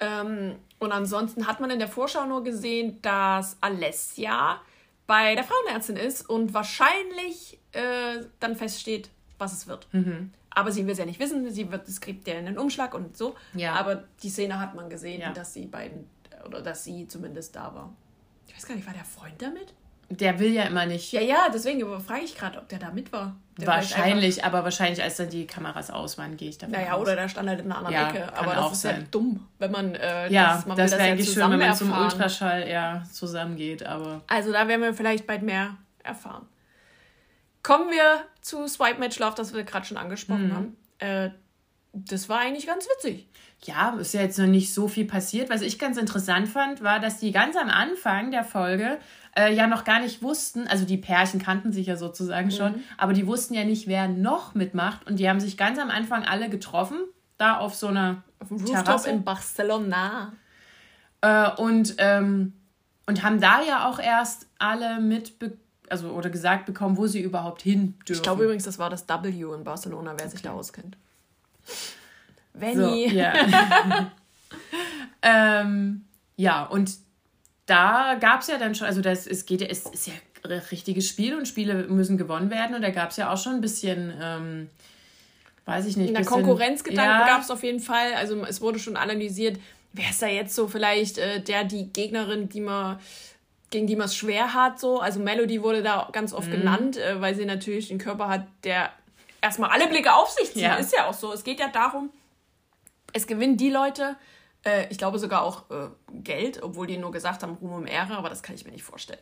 Ähm, und ansonsten hat man in der Vorschau nur gesehen, dass Alessia bei der Frauenärztin ist und wahrscheinlich äh, dann feststeht, was es wird. Mhm. Aber sie will es ja nicht wissen, sie wird, es kriegt ja einen Umschlag und so. Ja. Aber die Szene hat man gesehen, ja. dass die beiden, oder dass sie zumindest da war. Ich weiß gar nicht, war der Freund damit? Der will ja immer nicht. Ja, ja, deswegen frage ich gerade, ob der da mit war. Der wahrscheinlich, aber wahrscheinlich, als dann die Kameras aus waren, gehe ich davon naja, aus. Naja, oder der stand halt in einer anderen ja, Ecke. Aber das ist sein. ja dumm, wenn man. Äh, ja, das, man das wäre eigentlich schön, wenn man zum Ultraschall ja, zusammengeht, aber. Also da werden wir vielleicht bald mehr erfahren. Kommen wir zu Swipe Match Love, das wir gerade schon angesprochen mhm. haben. Äh, das war eigentlich ganz witzig. Ja, ist ja jetzt noch nicht so viel passiert. Was ich ganz interessant fand, war, dass die ganz am Anfang der Folge äh, ja noch gar nicht wussten, also die Pärchen kannten sich ja sozusagen mhm. schon, aber die wussten ja nicht, wer noch mitmacht. Und die haben sich ganz am Anfang alle getroffen, da auf so einer auf dem Terrasse in Barcelona. Äh, und, ähm, und haben da ja auch erst alle mitbekommen also oder gesagt bekommen, wo sie überhaupt hin dürfen. Ich glaube übrigens, das war das W in Barcelona, wer okay. sich da auskennt. Venny. So, ja. <laughs> <laughs> ähm, ja, und da gab es ja dann schon, also das, es geht ja, es ist ja ein richtiges Spiel und Spiele müssen gewonnen werden und da gab es ja auch schon ein bisschen, ähm, weiß ich nicht. In der Konkurrenzgedanken ja. gab es auf jeden Fall, also es wurde schon analysiert, wer ist da jetzt so vielleicht äh, der, die Gegnerin, die man gegen die man es schwer hat. So. Also Melody wurde da ganz oft mhm. genannt, äh, weil sie natürlich einen Körper hat, der erstmal alle Blicke auf sich zieht. Ja. Ist ja auch so. Es geht ja darum, es gewinnen die Leute, äh, ich glaube sogar auch äh, Geld, obwohl die nur gesagt haben Ruhm und Ehre, aber das kann ich mir nicht vorstellen.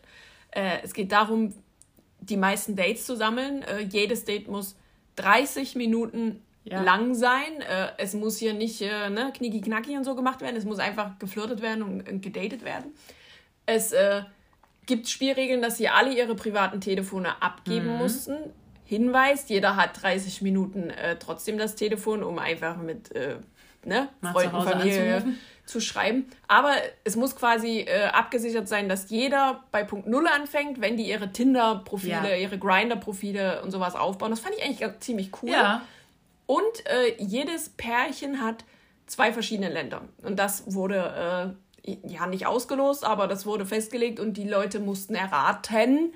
Äh, es geht darum, die meisten Dates zu sammeln. Äh, jedes Date muss 30 Minuten ja. lang sein. Äh, es muss hier nicht ne, knicki-knacki und so gemacht werden. Es muss einfach geflirtet werden und, und gedatet werden. Es gibt Spielregeln, dass sie alle ihre privaten Telefone abgeben mhm. mussten. Hinweis, jeder hat 30 Minuten äh, trotzdem das Telefon, um einfach mit äh, ne, Freunden, Familie zu schreiben. Aber es muss quasi äh, abgesichert sein, dass jeder bei Punkt Null anfängt, wenn die ihre Tinder-Profile, ja. ihre Grinder-Profile und sowas aufbauen. Das fand ich eigentlich ziemlich cool. Ja. Und äh, jedes Pärchen hat zwei verschiedene Länder. Und das wurde ja nicht ausgelost, aber das wurde festgelegt und die Leute mussten erraten,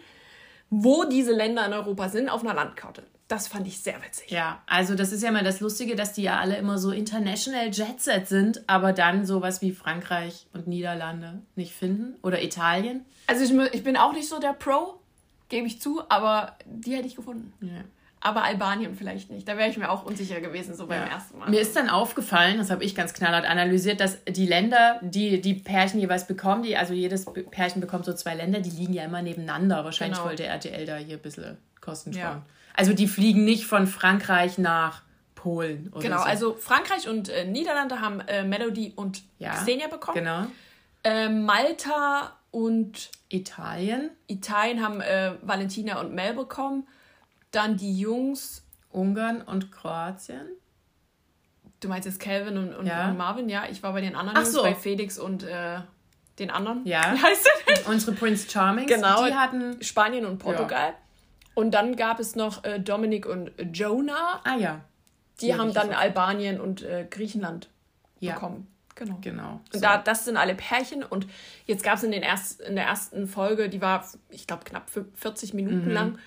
wo diese Länder in Europa sind auf einer Landkarte. Das fand ich sehr witzig. Ja, also das ist ja mal das Lustige, dass die ja alle immer so international Jet Set sind, aber dann sowas wie Frankreich und Niederlande nicht finden oder Italien. Also ich, ich bin auch nicht so der Pro, gebe ich zu, aber die hätte ich gefunden. Ja. Aber Albanien vielleicht nicht. Da wäre ich mir auch unsicher gewesen, so beim ja. ersten Mal. Mir ist dann aufgefallen, das habe ich ganz knallhart analysiert, dass die Länder, die die Pärchen jeweils bekommen, die, also jedes Pärchen bekommt so zwei Länder, die liegen ja immer nebeneinander. Wahrscheinlich genau. wollte RTL da hier ein bisschen Kosten sparen. Ja. Also die fliegen nicht von Frankreich nach Polen. Oder genau, so. also Frankreich und äh, Niederlande haben äh, Melody und ja, Xenia bekommen. Genau. Äh, Malta und Italien. Italien haben äh, Valentina und Mel bekommen. Dann die Jungs. Ungarn und Kroatien. Du meinst jetzt Calvin und, und, ja. und Marvin? Ja, ich war bei den anderen Ach so. bei Felix und äh, den anderen. Ja. <laughs> Wie heißt der? Unsere Prince Charming. Genau. Die hatten Spanien und Portugal. Ja. Und dann gab es noch äh, Dominik und Jonah. Ah ja. Die, die haben dann Albanien und äh, Griechenland ja. bekommen. Genau. Genau. Und so. da, das sind alle Pärchen. Und jetzt gab es in, in der ersten Folge, die war, ich glaube, knapp 40 Minuten mhm. lang,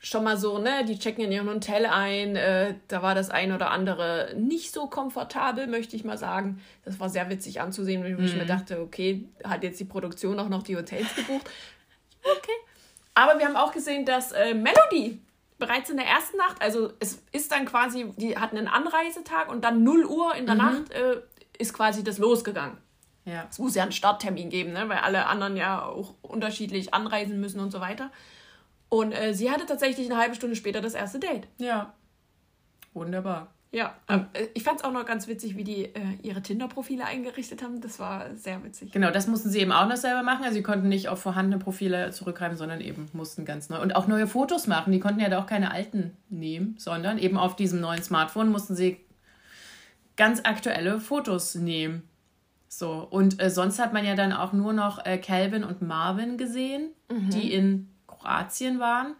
schon mal so, ne, die checken in ihrem Hotel ein. Äh, da war das ein oder andere nicht so komfortabel, möchte ich mal sagen. Das war sehr witzig anzusehen, wenn ich mhm. mir dachte, okay, hat jetzt die Produktion auch noch die Hotels gebucht? Okay. Aber wir haben auch gesehen, dass äh, Melody bereits in der ersten Nacht, also es ist dann quasi, die hatten einen Anreisetag und dann 0 Uhr in der mhm. Nacht äh, ist quasi das losgegangen. Ja. Es muss ja einen Starttermin geben, ne? weil alle anderen ja auch unterschiedlich anreisen müssen und so weiter. Und äh, sie hatte tatsächlich eine halbe Stunde später das erste Date. Ja. Wunderbar. Ja, ähm, ich fand es auch noch ganz witzig, wie die äh, ihre Tinder-Profile eingerichtet haben. Das war sehr witzig. Genau, das mussten sie eben auch noch selber machen. Also sie konnten nicht auf vorhandene Profile zurückgreifen, sondern eben mussten ganz neu. Und auch neue Fotos machen. Die konnten ja da auch keine alten nehmen, sondern eben auf diesem neuen Smartphone mussten sie ganz aktuelle Fotos nehmen. So, und äh, sonst hat man ja dann auch nur noch äh, Calvin und Marvin gesehen, mhm. die in Kroatien waren.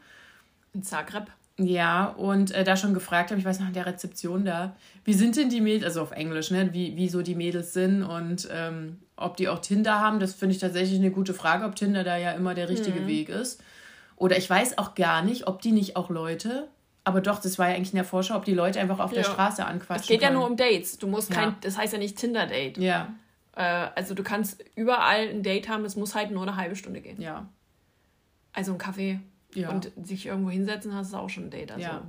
In Zagreb. Ja, und äh, da schon gefragt habe, ich weiß noch, an der Rezeption da, wie sind denn die Mädels, also auf Englisch, ne, wie, wie so die Mädels sind und ähm, ob die auch Tinder haben, das finde ich tatsächlich eine gute Frage, ob Tinder da ja immer der richtige mhm. Weg ist. Oder ich weiß auch gar nicht, ob die nicht auch Leute, aber doch, das war ja eigentlich in der Vorschau, ob die Leute einfach auf ja. der Straße anquatschen. Es geht können. ja nur um Dates. Du musst kein, ja. das heißt ja nicht Tinder-Date. Ja. Äh, also du kannst überall ein Date haben, es muss halt nur eine halbe Stunde gehen. Ja. Also ein Kaffee ja. Und sich irgendwo hinsetzen, hast du auch schon ein Date. Also. Ja.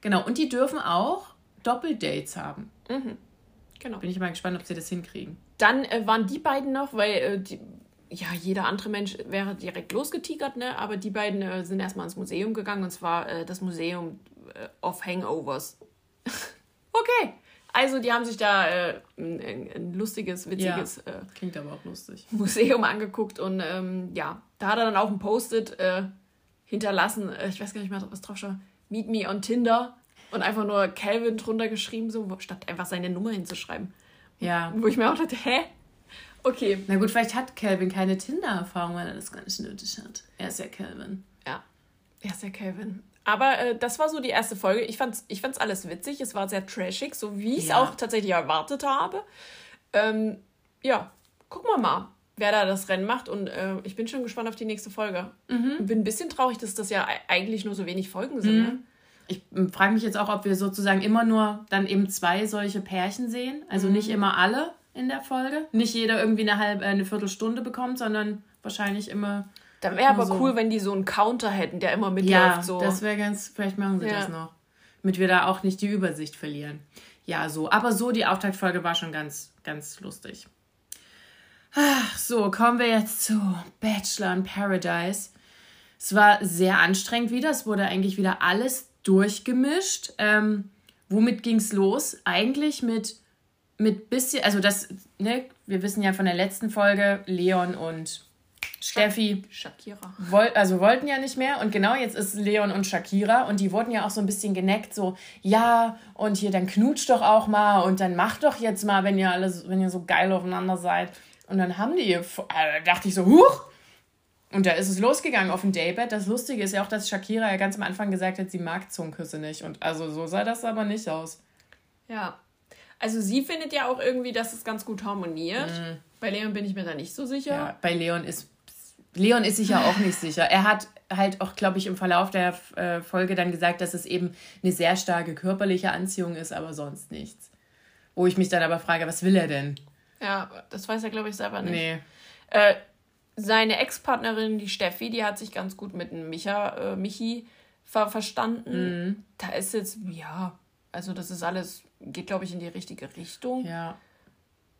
Genau, und die dürfen auch Doppeldates haben. Mhm. Genau. Bin ich mal gespannt, ob sie das hinkriegen. Dann äh, waren die beiden noch, weil äh, die, ja, jeder andere Mensch wäre direkt losgetigert, ne? aber die beiden äh, sind erstmal ins Museum gegangen und zwar äh, das Museum äh, of Hangovers. <laughs> okay. Also, die haben sich da äh, ein, ein, lustiges, witziges ja, klingt aber auch lustig. Museum angeguckt und ähm, ja, da hat er dann auch ein Post-it hinterlassen. Äh, ich weiß gar nicht mehr, was drauf stand. Meet me on Tinder. Und einfach nur Calvin drunter geschrieben, so, statt einfach seine Nummer hinzuschreiben. Ja. Wo ich mir auch dachte, hä? Okay. Na gut, vielleicht hat Calvin keine Tinder-Erfahrung, weil er das gar nicht nötig hat. Er ist ja Calvin. Ja, er ist ja Calvin. Aber äh, das war so die erste Folge. Ich fand's, ich fand's alles witzig. Es war sehr trashig, so wie ich es ja. auch tatsächlich erwartet habe. Ähm, ja, gucken wir mal wer da das Rennen macht. Und äh, ich bin schon gespannt auf die nächste Folge. Mhm. Bin ein bisschen traurig, dass das ja eigentlich nur so wenig Folgen sind. Mhm. Ne? Ich ähm, frage mich jetzt auch, ob wir sozusagen immer nur dann eben zwei solche Pärchen sehen. Also mhm. nicht immer alle in der Folge. Nicht jeder irgendwie eine halbe, eine Viertelstunde bekommt, sondern wahrscheinlich immer. Dann wäre aber so. cool, wenn die so einen Counter hätten, der immer mitläuft. Ja, so. das wäre ganz, vielleicht machen sie ja. das noch. Damit wir da auch nicht die Übersicht verlieren. Ja, so. Aber so, die Auftaktfolge war schon ganz, ganz lustig. Ach, so, kommen wir jetzt zu Bachelor in Paradise. Es war sehr anstrengend wieder. Es wurde eigentlich wieder alles durchgemischt. Ähm, womit ging es los? Eigentlich mit, mit bisschen, also das, ne, wir wissen ja von der letzten Folge, Leon und Steffi. Shakira. Woll, also wollten ja nicht mehr. Und genau jetzt ist Leon und Shakira. Und die wurden ja auch so ein bisschen geneckt, so, ja, und hier, dann knutscht doch auch mal und dann macht doch jetzt mal, wenn ihr alles, wenn ihr so geil aufeinander seid. Und dann haben die, da dachte ich so, huch! Und da ist es losgegangen auf dem Daybed. Das Lustige ist ja auch, dass Shakira ja ganz am Anfang gesagt hat, sie mag Zungenküsse nicht. Und also so sah das aber nicht aus. Ja. Also sie findet ja auch irgendwie, dass es ganz gut harmoniert. Mhm. Bei Leon bin ich mir da nicht so sicher. Ja, bei Leon ist Leon ist sich ja auch nicht sicher. Er hat halt auch, glaube ich, im Verlauf der äh, Folge dann gesagt, dass es eben eine sehr starke körperliche Anziehung ist, aber sonst nichts. Wo ich mich dann aber frage, was will er denn? Ja, das weiß er, glaube ich, selber nicht. Nee. Äh, seine Ex-Partnerin, die Steffi, die hat sich ganz gut mit Micha, äh, Michi ver verstanden. Mhm. Da ist jetzt, ja, also das ist alles, geht, glaube ich, in die richtige Richtung. Ja.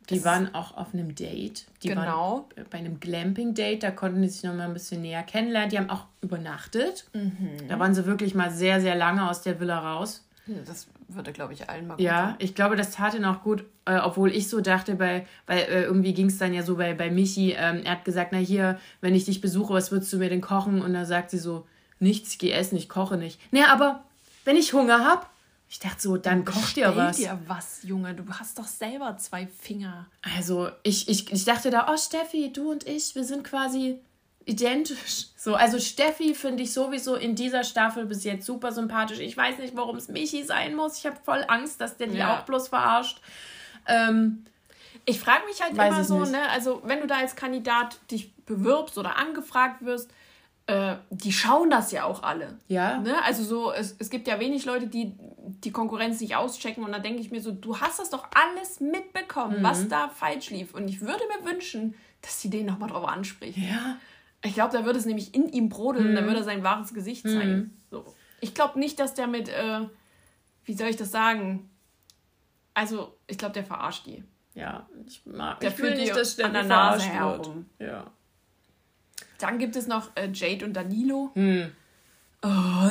Die es waren auch auf einem Date. Die genau. waren bei einem Glamping-Date, da konnten die sich noch mal ein bisschen näher kennenlernen. Die haben auch übernachtet. Mhm. Da waren sie wirklich mal sehr, sehr lange aus der Villa raus. Das würde, glaube ich, allen mal gut Ja, ich glaube, das tat ihn auch gut, äh, obwohl ich so dachte, bei, weil äh, irgendwie ging es dann ja so bei, bei Michi, ähm, er hat gesagt, na hier, wenn ich dich besuche, was würdest du mir denn kochen? Und da sagt sie so, nichts, ich gehe essen, ich koche nicht. Naja, aber wenn ich Hunger habe, ich dachte so, dann kocht ihr was. dir was, Junge. Du hast doch selber zwei Finger. Also, ich, ich, ich dachte da, oh Steffi, du und ich, wir sind quasi identisch. So, also Steffi finde ich sowieso in dieser Staffel bis jetzt super sympathisch. Ich weiß nicht, warum es Michi sein muss. Ich habe voll Angst, dass der die ja. auch bloß verarscht. Ähm, ich frage mich halt immer so, nicht. ne? Also, wenn du da als Kandidat dich bewirbst oder angefragt wirst, äh, die schauen das ja auch alle. Ja. Ne? Also so, es, es gibt ja wenig Leute, die die Konkurrenz nicht auschecken und dann denke ich mir so, du hast das doch alles mitbekommen, mhm. was da falsch lief. Und ich würde mir wünschen, dass sie den nochmal drauf ansprechen. Ja. Ich glaube, da würde es nämlich in ihm brodeln mhm. und dann würde er sein wahres Gesicht zeigen. Mhm. So. Ich glaube nicht, dass der mit, äh, wie soll ich das sagen? Also, ich glaube, der verarscht die. Ja, ich mag der ich fühlt nicht, dass der an der Nase herum. Ja. Dann gibt es noch äh, Jade und Danilo. Hm. Oh,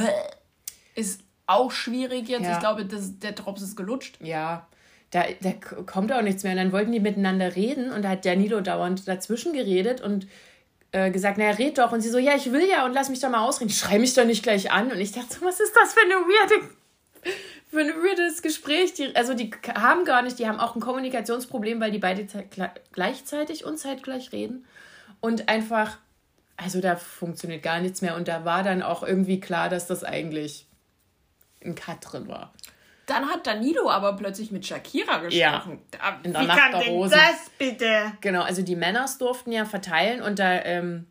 ist auch schwierig jetzt. Ja. Ich glaube, das, der Drops ist gelutscht. Ja, da, da kommt auch nichts mehr. Und dann wollten die miteinander reden und da hat Danilo dauernd dazwischen geredet und äh, gesagt, naja, red doch. Und sie so, ja, ich will ja und lass mich doch mal ausreden. Ich schreibe mich doch nicht gleich an. Und ich dachte so, was ist das für eine weirde für ein weirdes Gespräch. Die, also die haben gar nicht, die haben auch ein Kommunikationsproblem, weil die beide gleichzeitig und zeitgleich reden. Und einfach also da funktioniert gar nichts mehr. Und da war dann auch irgendwie klar, dass das eigentlich ein Cut drin war. Dann hat Danilo aber plötzlich mit Shakira gesprochen. Ja, in der Wie Nacht kann der denn das bitte? Genau, also die Männers durften ja verteilen und da, ähm,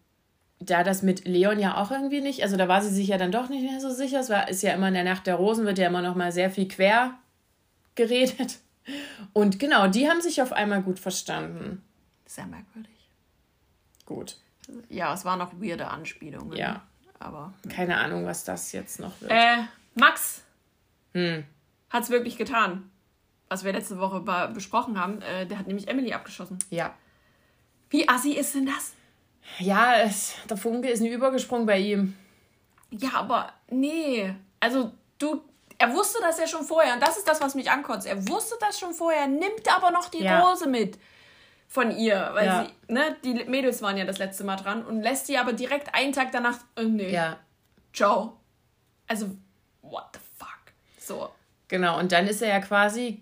da das mit Leon ja auch irgendwie nicht, also da war sie sich ja dann doch nicht mehr so sicher. Es war, ist ja immer in der Nacht der Rosen, wird ja immer noch mal sehr viel quer geredet. Und genau, die haben sich auf einmal gut verstanden. Sehr merkwürdig. Gut. Ja, es waren noch weirde Anspielungen. Ja. Aber. Keine Ahnung, was das jetzt noch wird. Äh, Max hm. hat es wirklich getan. Was wir letzte Woche besprochen haben. Äh, der hat nämlich Emily abgeschossen. Ja. Wie assi ist denn das? Ja, es, der Funke ist nie übergesprungen bei ihm. Ja, aber nee. Also, du, er wusste das ja schon vorher. Und das ist das, was mich ankotzt. Er wusste das schon vorher, nimmt aber noch die ja. Rose mit von ihr, weil ja. sie, ne, die Mädels waren ja das letzte Mal dran und lässt sie aber direkt einen Tag danach, äh, nee, ja. ciao. Also, what the fuck? So. Genau, und dann ist er ja quasi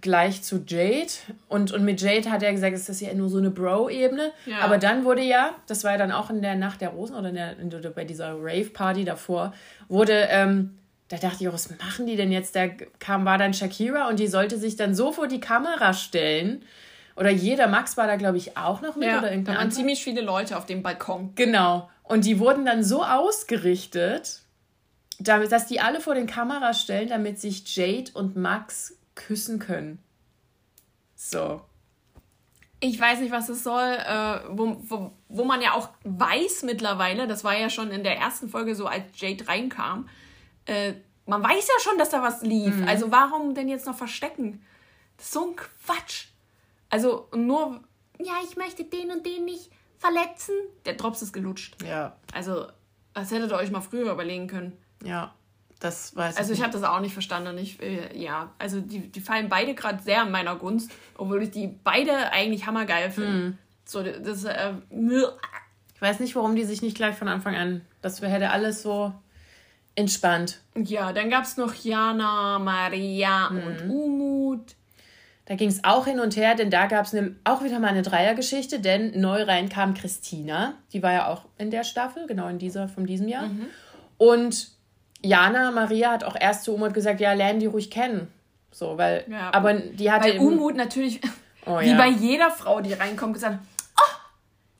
gleich zu Jade und, und mit Jade hat er gesagt, es ist ja nur so eine Bro-Ebene, ja. aber dann wurde ja, das war ja dann auch in der Nacht der Rosen oder, in der, in, bei dieser Rave-Party davor, wurde, ähm, da dachte ich auch, was machen die denn jetzt? Da kam, war dann Shakira und die sollte sich dann so vor die Kamera stellen oder jeder, Max war da, glaube ich, auch noch mit. Ja, oder da waren ziemlich viele Leute auf dem Balkon. Genau. Und die wurden dann so ausgerichtet, dass die alle vor den Kameras stellen, damit sich Jade und Max küssen können. So. Ich weiß nicht, was es soll, äh, wo, wo, wo man ja auch weiß mittlerweile, das war ja schon in der ersten Folge so, als Jade reinkam, äh, man weiß ja schon, dass da was lief. Mhm. Also warum denn jetzt noch verstecken? Das ist so ein Quatsch. Also nur, ja, ich möchte den und den nicht verletzen. Der Drops ist gelutscht. Ja. Also, das hättet ihr euch mal früher überlegen können. Ja, das weiß ich. Also, ich habe das auch nicht verstanden. Ich, äh, ja, also die, die fallen beide gerade sehr in meiner Gunst, obwohl ich die beide eigentlich hammergeil finde. Mhm. So, das, äh, ich weiß nicht, warum die sich nicht gleich von Anfang an. Das hätte alles so entspannt. Ja, dann gab es noch Jana, Maria mhm. und Umut. Da ging es auch hin und her, denn da gab es ne, auch wieder mal eine Dreiergeschichte, denn neu rein kam Christina. Die war ja auch in der Staffel, genau in dieser von diesem Jahr. Mhm. Und Jana Maria hat auch erst zu Umut gesagt, ja, lernen die ruhig kennen. So, weil, ja, aber die hatte. Weil Umut natürlich, <laughs> oh, wie ja. bei jeder Frau, die reinkommt, gesagt, oh,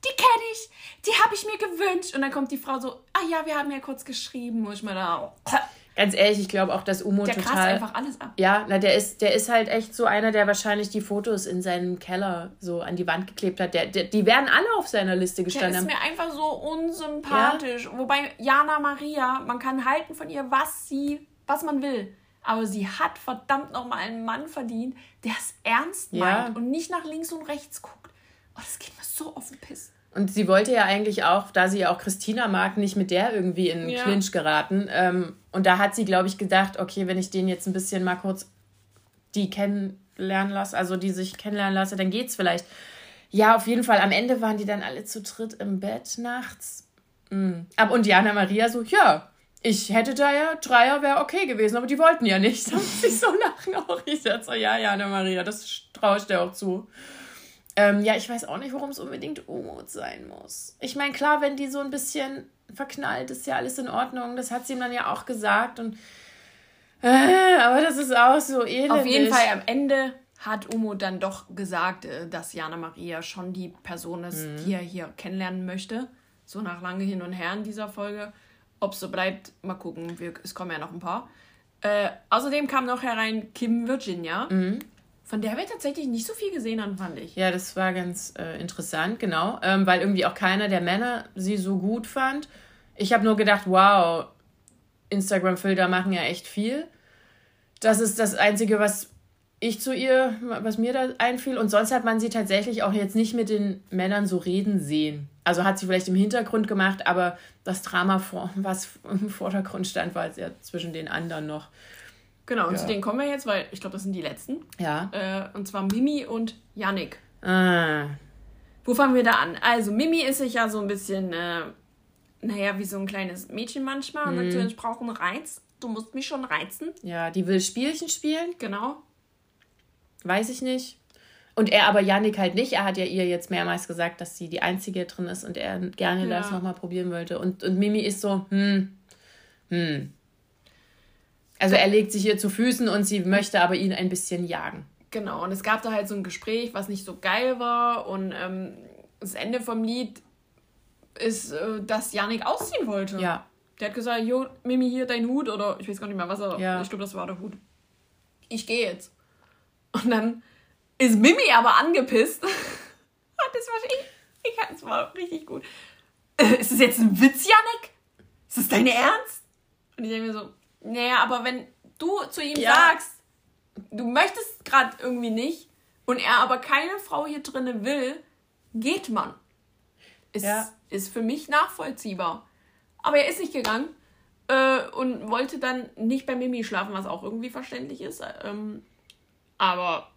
die kenne ich, die habe ich mir gewünscht. Und dann kommt die Frau so, ah ja, wir haben ja kurz geschrieben, wo ich mir da. Oh. Ganz ehrlich, ich glaube auch, dass Umo der total. Der einfach alles ab. Ja, na, der ist, der ist halt echt so einer, der wahrscheinlich die Fotos in seinem Keller so an die Wand geklebt hat. Der, der die werden alle auf seiner Liste gestanden. Der ist mir einfach so unsympathisch. Ja? Wobei Jana Maria, man kann halten von ihr, was sie, was man will. Aber sie hat verdammt nochmal einen Mann verdient, der es ernst meint ja. und nicht nach links und rechts guckt. Oh, das geht mir so auf den Piss. Und sie wollte ja eigentlich auch, da sie ja auch Christina mag, nicht mit der irgendwie in ja. Clinch geraten. Ähm, und da hat sie, glaube ich, gedacht, okay, wenn ich den jetzt ein bisschen mal kurz die kennenlernen lasse, also die sich kennenlernen lasse, dann geht's vielleicht. Ja, auf jeden Fall. Am Ende waren die dann alle zu dritt im Bett nachts. Mhm. Aber und Jana Maria so, ja, ich hätte da ja, Dreier wäre okay gewesen, aber die wollten ja nicht. Da muss ich so lachen auch. Ich so, ja, Jana Maria, das traue ich dir auch zu. Ähm, ja, ich weiß auch nicht, warum es unbedingt Umut sein muss. Ich meine, klar, wenn die so ein bisschen verknallt, ist ja alles in Ordnung. Das hat sie ihm dann ja auch gesagt. Und äh, aber das ist auch so ähnlich. Auf jeden Fall am Ende hat Umut dann doch gesagt, äh, dass Jana Maria schon die Person ist, mhm. die er hier kennenlernen möchte. So nach lange hin und her in dieser Folge. Ob es so bleibt, mal gucken. Wir, es kommen ja noch ein paar. Äh, außerdem kam noch herein Kim Virginia. Mhm. Von der wir tatsächlich nicht so viel gesehen haben, fand ich. Ja, das war ganz äh, interessant, genau. Ähm, weil irgendwie auch keiner der Männer sie so gut fand. Ich habe nur gedacht, wow, Instagram-Filter machen ja echt viel. Das ist das Einzige, was ich zu ihr, was mir da einfiel. Und sonst hat man sie tatsächlich auch jetzt nicht mit den Männern so reden sehen. Also hat sie vielleicht im Hintergrund gemacht, aber das Drama, was im Vordergrund stand, war jetzt ja zwischen den anderen noch. Genau, und ja. zu denen kommen wir jetzt, weil ich glaube, das sind die letzten. Ja. Äh, und zwar Mimi und Yannick. Ah. Wo fangen wir da an? Also, Mimi ist sich ja so ein bisschen, äh, naja, wie so ein kleines Mädchen manchmal. Und natürlich braucht einen Reiz. Du musst mich schon reizen. Ja, die will Spielchen spielen. Genau. Weiß ich nicht. Und er aber Yannick halt nicht. Er hat ja ihr jetzt mehrmals gesagt, dass sie die Einzige drin ist und er gerne ja. das nochmal probieren wollte. Und, und Mimi ist so, hm, hm, also er legt sich ihr zu Füßen und sie möchte aber ihn ein bisschen jagen. Genau, und es gab da halt so ein Gespräch, was nicht so geil war. Und ähm, das Ende vom Lied ist, äh, dass Janik ausziehen wollte. Ja. Der hat gesagt, jo, Mimi, hier dein Hut. Oder ich weiß gar nicht mehr, was er... Ja. Ich glaube, das war der Hut. Ich gehe jetzt. Und dann ist Mimi aber angepisst. <laughs> das war ich, ich es war richtig gut. ist das jetzt ein Witz, Janik? Ist das deine Ernst? Und ich denke mir so, naja, aber wenn du zu ihm ja. sagst, du möchtest gerade irgendwie nicht und er aber keine Frau hier drinne will, geht man. Ist, ja. ist für mich nachvollziehbar. Aber er ist nicht gegangen äh, und wollte dann nicht bei Mimi schlafen, was auch irgendwie verständlich ist. Ähm, aber.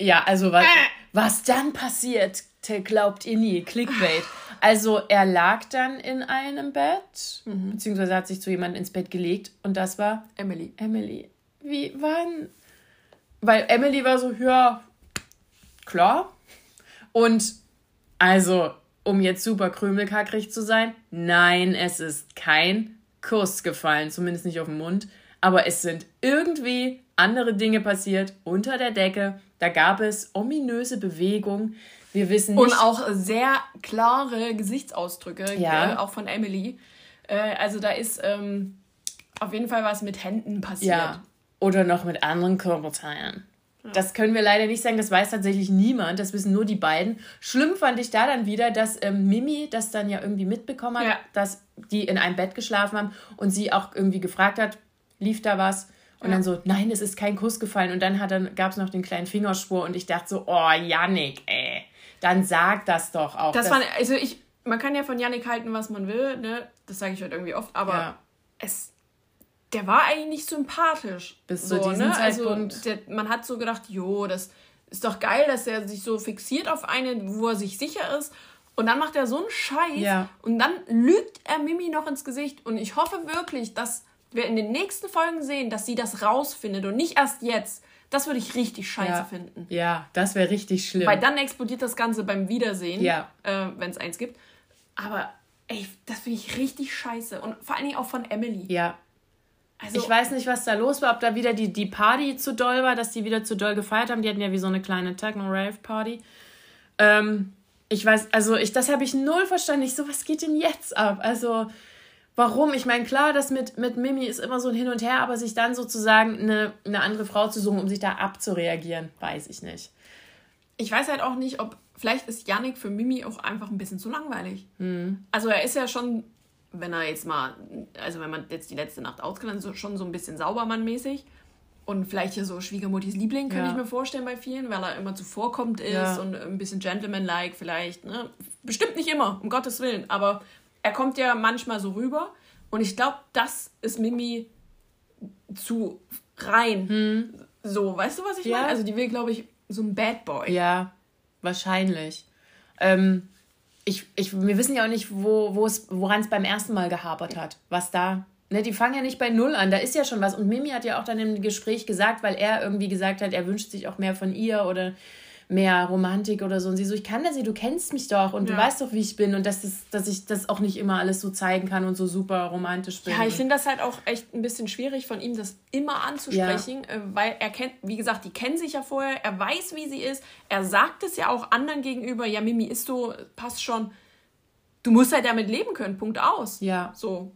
Ja, also was, äh. was dann passiert, glaubt ihr nie. Clickbait. Also er lag dann in einem Bett, mhm. beziehungsweise hat sich zu jemandem ins Bett gelegt und das war Emily. Emily. Wie, wann? Weil Emily war so, ja, klar. Und also, um jetzt super krümelkackrig zu sein, nein, es ist kein Kuss gefallen, zumindest nicht auf den Mund. Aber es sind irgendwie andere Dinge passiert unter der Decke. Da gab es ominöse Bewegungen. Wir wissen nicht. Und auch sehr klare Gesichtsausdrücke, ja. Äh, auch von Emily. Äh, also da ist ähm, auf jeden Fall was mit Händen passiert. Ja. Oder noch mit anderen Körperteilen. Ja. Das können wir leider nicht sagen, das weiß tatsächlich niemand, das wissen nur die beiden. Schlimm fand ich da dann wieder, dass ähm, Mimi das dann ja irgendwie mitbekommen hat, ja. dass die in einem Bett geschlafen haben und sie auch irgendwie gefragt hat, lief da was? Und ja. dann so, nein, es ist kein Kuss gefallen. Und dann, dann gab es noch den kleinen Fingerspur und ich dachte so, oh, Yannick, ey dann sag das doch auch. Das war, also ich, man kann ja von Yannick halten, was man will, ne? Das sage ich halt irgendwie oft, aber ja. es, der war eigentlich nicht sympathisch. Bis so, zu diesem ne? Also Zeitpunkt. Also der, man hat so gedacht, jo, das ist doch geil, dass er sich so fixiert auf eine, wo er sich sicher ist. Und dann macht er so einen Scheiß. Ja. Und dann lügt er Mimi noch ins Gesicht. Und ich hoffe wirklich, dass wir in den nächsten Folgen sehen, dass sie das rausfindet und nicht erst jetzt. Das würde ich richtig scheiße ja. finden. Ja, das wäre richtig schlimm. Weil dann explodiert das Ganze beim Wiedersehen, ja. äh, wenn es eins gibt. Aber ey, das finde ich richtig scheiße. Und vor allen Dingen auch von Emily. Ja. Also, ich weiß nicht, was da los war, ob da wieder die, die Party zu doll war, dass die wieder zu doll gefeiert haben. Die hatten ja wie so eine kleine Techno-Rave-Party. Ähm, ich weiß, also ich, das habe ich null verstanden. Ich so, was geht denn jetzt ab? Also, warum? Ich meine, klar, das mit, mit Mimi ist immer so ein Hin und Her, aber sich dann sozusagen eine, eine andere Frau zu suchen, um sich da abzureagieren, weiß ich nicht. Ich weiß halt auch nicht, ob, vielleicht ist Yannick für Mimi auch einfach ein bisschen zu langweilig. Hm. Also er ist ja schon wenn er jetzt mal, also wenn man jetzt die letzte Nacht auskennt, so, schon so ein bisschen Saubermann-mäßig. Und vielleicht hier so Schwiegermuttis Liebling, könnte ja. ich mir vorstellen bei vielen, weil er immer zuvorkommt ist ja. und ein bisschen Gentleman-like vielleicht. Ne? Bestimmt nicht immer, um Gottes Willen. Aber er kommt ja manchmal so rüber. Und ich glaube, das ist Mimi zu rein. Hm. So, weißt du, was ich ja. meine? Also die will, glaube ich, so ein Bad Boy. Ja, wahrscheinlich. Ähm, ich, ich, wir wissen ja auch nicht, wo, woran es beim ersten Mal gehapert hat. Was da. Ne, die fangen ja nicht bei Null an, da ist ja schon was. Und Mimi hat ja auch dann im Gespräch gesagt, weil er irgendwie gesagt hat, er wünscht sich auch mehr von ihr oder mehr Romantik oder so. Und sie so, ich kann das nicht, du kennst mich doch und ja. du weißt doch, wie ich bin und dass, das, dass ich das auch nicht immer alles so zeigen kann und so super romantisch bin. Ja, ich finde das halt auch echt ein bisschen schwierig von ihm, das immer anzusprechen, ja. Äh, weil er kennt, wie gesagt, die kennen sich ja vorher, er weiß, wie sie ist, er sagt es ja auch anderen gegenüber, ja, Mimi ist so, passt schon. Du musst halt damit leben können, Punkt aus. Ja. So.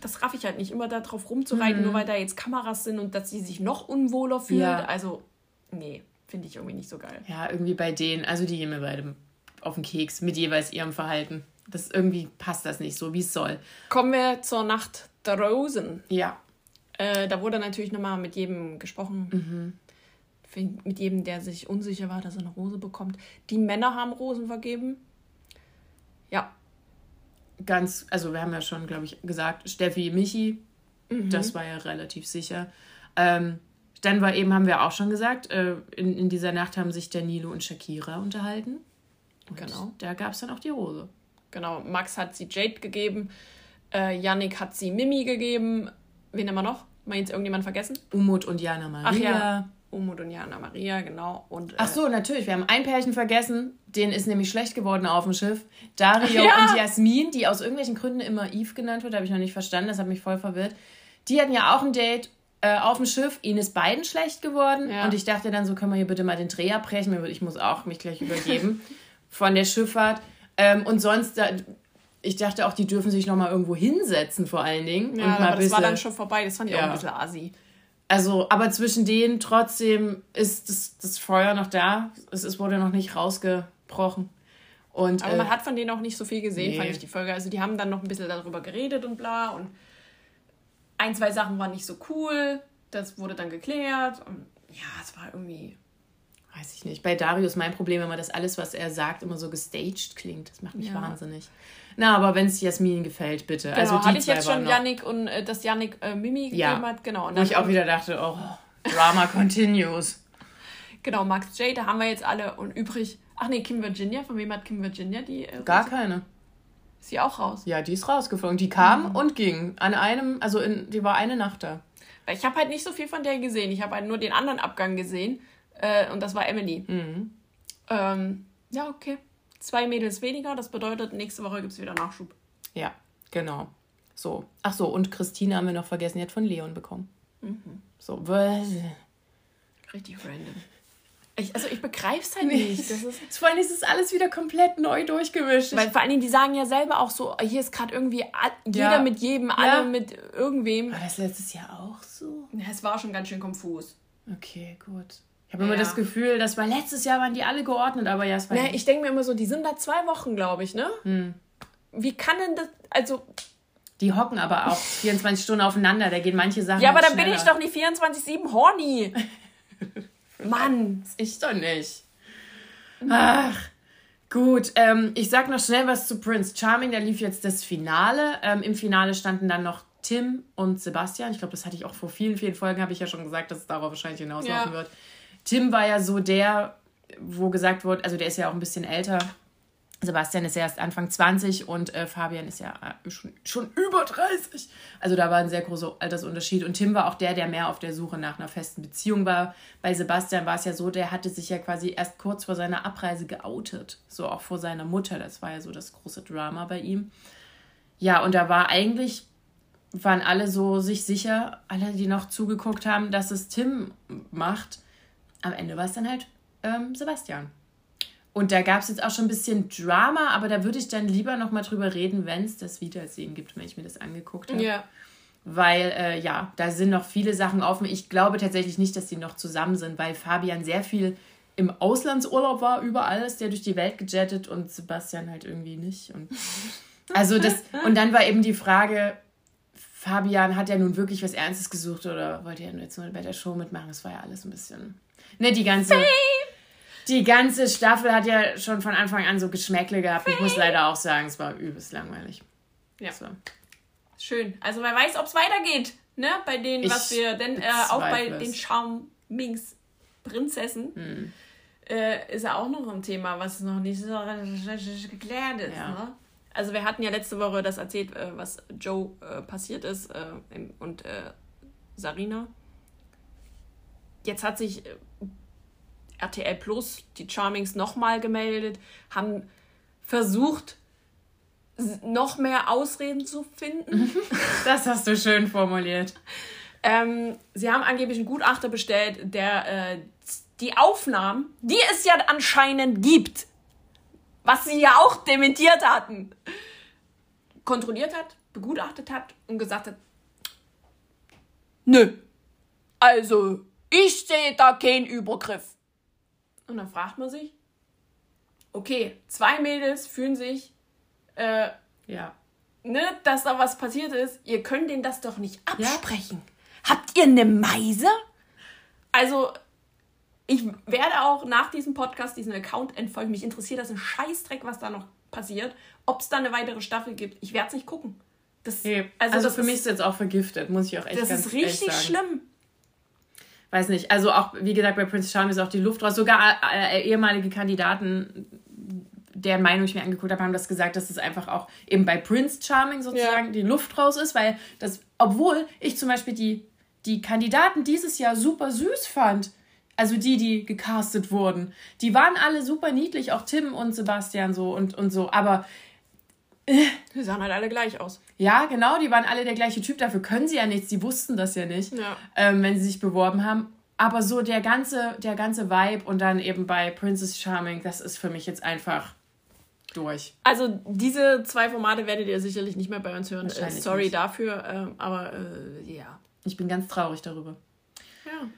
Das raff ich halt nicht, immer darauf rumzureiten, mhm. nur weil da jetzt Kameras sind und dass sie sich noch unwohler fühlt. Ja. Also, nee. Finde ich irgendwie nicht so geil. Ja, irgendwie bei denen, also die gehen mir beide auf den Keks mit jeweils ihrem Verhalten. Das irgendwie passt das nicht so, wie es soll. Kommen wir zur Nacht der Rosen. Ja. Äh, da wurde natürlich nochmal mit jedem gesprochen. Mhm. Mit jedem, der sich unsicher war, dass er eine Rose bekommt. Die Männer haben Rosen vergeben. Ja. Ganz, also wir haben ja schon, glaube ich, gesagt, Steffi, Michi, mhm. das war ja relativ sicher. Ähm, dann war eben, haben wir auch schon gesagt, äh, in, in dieser Nacht haben sich Danilo und Shakira unterhalten. Und genau. Da gab es dann auch die Rose. Genau, Max hat sie Jade gegeben, äh, Yannick hat sie Mimi gegeben. Wen haben wir noch? Mal jetzt irgendjemand vergessen? Umut und Jana Maria. Ach ja, Umut und Jana Maria, genau. Und, äh, Ach so, natürlich. Wir haben ein Pärchen vergessen. Denen ist nämlich schlecht geworden auf dem Schiff. Dario ja. und Jasmin, die aus irgendwelchen Gründen immer Eve genannt wird, habe ich noch nicht verstanden. Das hat mich voll verwirrt. Die hatten ja auch ein Date äh, auf dem Schiff. Ihnen ist beiden schlecht geworden. Ja. Und ich dachte dann so, können wir hier bitte mal den Dreh abbrechen? Ich muss auch mich gleich übergeben <laughs> von der Schifffahrt. Ähm, und sonst, da, ich dachte auch, die dürfen sich noch mal irgendwo hinsetzen vor allen Dingen. Ja, aber das war dann schon vorbei. Das fand ich ja. auch ein bisschen assi. Also, aber zwischen denen trotzdem ist das, das Feuer noch da. Es, es wurde noch nicht rausgebrochen. Und, aber äh, man hat von denen auch nicht so viel gesehen, nee. fand ich die Folge. Also die haben dann noch ein bisschen darüber geredet und bla und ein, zwei Sachen waren nicht so cool. Das wurde dann geklärt. Und ja, es war irgendwie. Weiß ich nicht. Bei Darius mein Problem immer, dass alles, was er sagt, immer so gestaged klingt. Das macht mich ja. wahnsinnig. Na, aber wenn es Jasmin gefällt, bitte. Genau, also die hatte ich jetzt schon Yannick und äh, dass Yannick äh, Mimi ja. gegeben hat. Genau. Und Wo ich auch wieder dachte, oh, <laughs> Drama continues. Genau, Max J, da haben wir jetzt alle und übrig. Ach nee, Kim Virginia. Von wem hat Kim Virginia die? Äh, Gar keine. Ist sie auch raus? Ja, die ist rausgeflogen. Die kam mhm. und ging. An einem, also in, die war eine Nacht da. Ich habe halt nicht so viel von der gesehen. Ich habe halt nur den anderen Abgang gesehen. Äh, und das war Emily. Mhm. Ähm, ja, okay. Zwei Mädels weniger. Das bedeutet, nächste Woche gibt es wieder Nachschub. Ja, genau. So. Ach so, und Christine haben wir noch vergessen. Die hat von Leon bekommen. Mhm. So. Richtig random. Ich, also ich begreife es halt nee. nicht. Das ist vor allem ist es alles wieder komplett neu durchgemischt. Weil vor allen Dingen, die sagen ja selber auch so, hier ist gerade irgendwie jeder ja. mit jedem, alle ja. mit irgendwem. War das letztes Jahr auch so? Ja, es war schon ganz schön konfus. Okay, gut. Ich habe immer das Gefühl, das war letztes Jahr waren die alle geordnet, aber ja, es war. Nee, ich denke mir immer so, die sind da zwei Wochen, glaube ich, ne? Hm. Wie kann denn das, also. Die hocken aber auch 24 Stunden aufeinander, da gehen manche Sachen. Ja, aber dann bin ich doch nicht 24-7 horny. <laughs> Mann, ich doch nicht. Ach, gut. Ähm, ich sag noch schnell was zu Prince Charming. Da lief jetzt das Finale. Ähm, Im Finale standen dann noch Tim und Sebastian. Ich glaube, das hatte ich auch vor vielen, vielen Folgen, habe ich ja schon gesagt, dass es darauf wahrscheinlich hinauslaufen ja. wird. Tim war ja so der, wo gesagt wurde, also der ist ja auch ein bisschen älter Sebastian ist ja erst Anfang 20 und äh, Fabian ist ja äh, schon, schon über 30. Also da war ein sehr großer Altersunterschied. Und Tim war auch der, der mehr auf der Suche nach einer festen Beziehung war. Bei Sebastian war es ja so, der hatte sich ja quasi erst kurz vor seiner Abreise geoutet. So auch vor seiner Mutter. Das war ja so das große Drama bei ihm. Ja, und da war eigentlich waren alle so sich sicher, alle, die noch zugeguckt haben, dass es Tim macht. Am Ende war es dann halt ähm, Sebastian. Und da gab es jetzt auch schon ein bisschen Drama, aber da würde ich dann lieber noch mal drüber reden, wenn es das Wiedersehen gibt, wenn ich mir das angeguckt habe. Ja. Weil, äh, ja, da sind noch viele Sachen offen. Ich glaube tatsächlich nicht, dass die noch zusammen sind, weil Fabian sehr viel im Auslandsurlaub war, überall ist der durch die Welt gejettet und Sebastian halt irgendwie nicht. Und <laughs> also das, und dann war eben die Frage, Fabian hat ja nun wirklich was Ernstes gesucht oder wollte er jetzt nur bei der Show mitmachen? Das war ja alles ein bisschen. Ne, die ganze. Fame die ganze Staffel hat ja schon von Anfang an so Geschmäckle gehabt. Ich muss leider auch sagen, es war übelst langweilig. Ja. So. Schön. Also wer weiß, ob es weitergeht, ne? Bei denen, was wir, denn äh, auch bei den Charmings Prinzessen hm. äh, ist ja auch noch ein Thema, was noch nicht so geklärt ist. Ja. Ne? Also wir hatten ja letzte Woche das erzählt, äh, was Joe äh, passiert ist äh, und äh, Sarina. Jetzt hat sich RTL Plus, die Charmings nochmal gemeldet, haben versucht, noch mehr Ausreden zu finden. <laughs> Das hast du schön formuliert. ähm, sie haben angeblich einen Gutachter bestellt, der äh, die Aufnahmen, die es ja anscheinend gibt, was sie ja auch dementiert hatten, kontrolliert hat, begutachtet hat und gesagt hat, nö, also ich sehe da keinen Übergriff. Und dann fragt man sich, okay, zwei Mädels fühlen sich, äh, ja, ne, dass da was passiert ist. Ihr könnt denen das doch nicht absprechen. Ja? Habt ihr eine Meise? Also, ich werde auch nach diesem Podcast diesen Account entfolgen. Mich interessiert das ein Scheißdreck, was da noch passiert. Ob es da eine weitere Staffel gibt. Ich werde es nicht gucken. Das, nee, also, also für ist, mich ist es jetzt auch vergiftet, muss ich auch echt das ganz Das ist richtig schlimm weiß nicht, also auch, wie gesagt, bei Prince Charming ist auch die Luft raus. Sogar äh, äh, ehemalige Kandidaten, deren Meinung ich mir angeguckt habe, haben das gesagt, dass es einfach auch eben bei Prince Charming sozusagen ja. die Luft raus ist, weil das, obwohl ich zum Beispiel die, die Kandidaten dieses Jahr super süß fand, also die, die gecastet wurden, die waren alle super niedlich, auch Tim und Sebastian so und, und so, aber die sahen halt alle gleich aus. Ja, genau, die waren alle der gleiche Typ. Dafür können sie ja nichts. Die wussten das ja nicht, ja. Ähm, wenn sie sich beworben haben. Aber so der ganze, der ganze Vibe und dann eben bei Princess Charming, das ist für mich jetzt einfach durch. Also diese zwei Formate werdet ihr sicherlich nicht mehr bei uns hören. Äh, sorry nicht. dafür, äh, aber äh, ja. Ich bin ganz traurig darüber. Ja,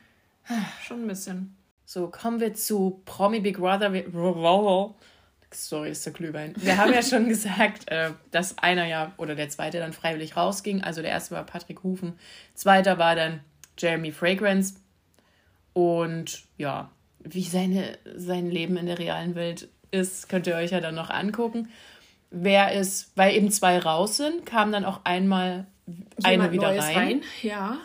schon ein bisschen. So, kommen wir zu Promi Big Brother. Sorry, ist der Glühwein. <laughs> Wir haben ja schon gesagt, äh, dass einer ja oder der zweite dann freiwillig rausging. Also der erste war Patrick Hufen, zweiter war dann Jeremy Fragrance. Und ja, wie seine, sein Leben in der realen Welt ist, könnt ihr euch ja dann noch angucken. Wer ist, weil eben zwei raus sind, kam dann auch einmal Jemand eine wieder rein. rein. Ja.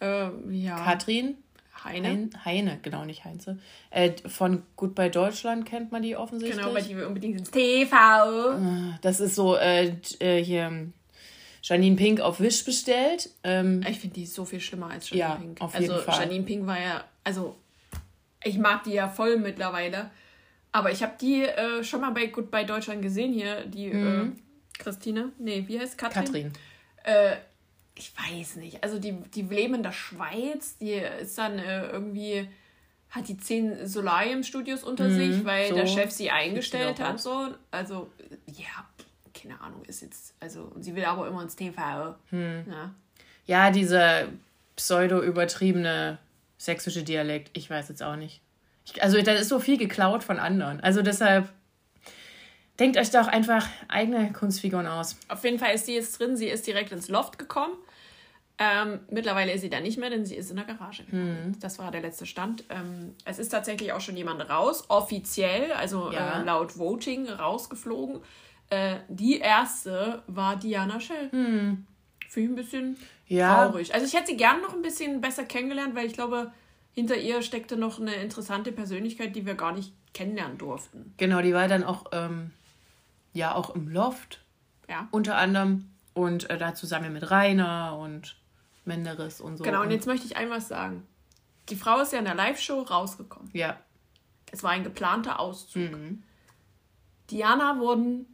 Äh, ja. Katrin Heine? Heine, genau, nicht Heinze. Äh, von Goodbye Deutschland kennt man die offensichtlich. Genau, weil die wir unbedingt ins TV. Ah, das ist so, äh, äh, hier, Janine Pink auf Wish bestellt. Ähm, ich finde die so viel schlimmer als Janine ja, Pink. Auf jeden also, Fall. Janine Pink war ja, also, ich mag die ja voll mittlerweile. Aber ich habe die äh, schon mal bei Goodbye Deutschland gesehen hier, die mhm. äh, Christine. Nee, wie heißt Katrin? Katrin. Äh, ich weiß nicht, also die, die leben in der Schweiz, die ist dann äh, irgendwie, hat die zehn Solarium-Studios unter mhm, sich, weil so. der Chef sie eingestellt hat, so. Also, ja, keine Ahnung, ist jetzt, also, sie will aber immer ins TV. Hm. Ja. ja, dieser pseudo-übertriebene sächsische Dialekt, ich weiß jetzt auch nicht. Ich, also, da ist so viel geklaut von anderen. Also, deshalb Denkt euch doch einfach eigene Kunstfiguren aus. Auf jeden Fall ist sie jetzt drin. Sie ist direkt ins Loft gekommen. Ähm, mittlerweile ist sie da nicht mehr, denn sie ist in der Garage. Mhm. Das war der letzte Stand. Ähm, es ist tatsächlich auch schon jemand raus, offiziell, also ja. äh, laut Voting rausgeflogen. Äh, die erste war Diana Schell. Mhm. Finde ich ein bisschen ja. traurig. Also ich hätte sie gerne noch ein bisschen besser kennengelernt, weil ich glaube, hinter ihr steckte noch eine interessante Persönlichkeit, die wir gar nicht kennenlernen durften. Genau, die war dann auch ähm, ja auch im Loft. Ja. Unter anderem. Und äh, da zusammen mit Rainer und Menderes und so. Genau, und jetzt möchte ich ein was sagen. Die Frau ist ja in der Live-Show rausgekommen. Ja. Es war ein geplanter Auszug. Mhm. Diana wurden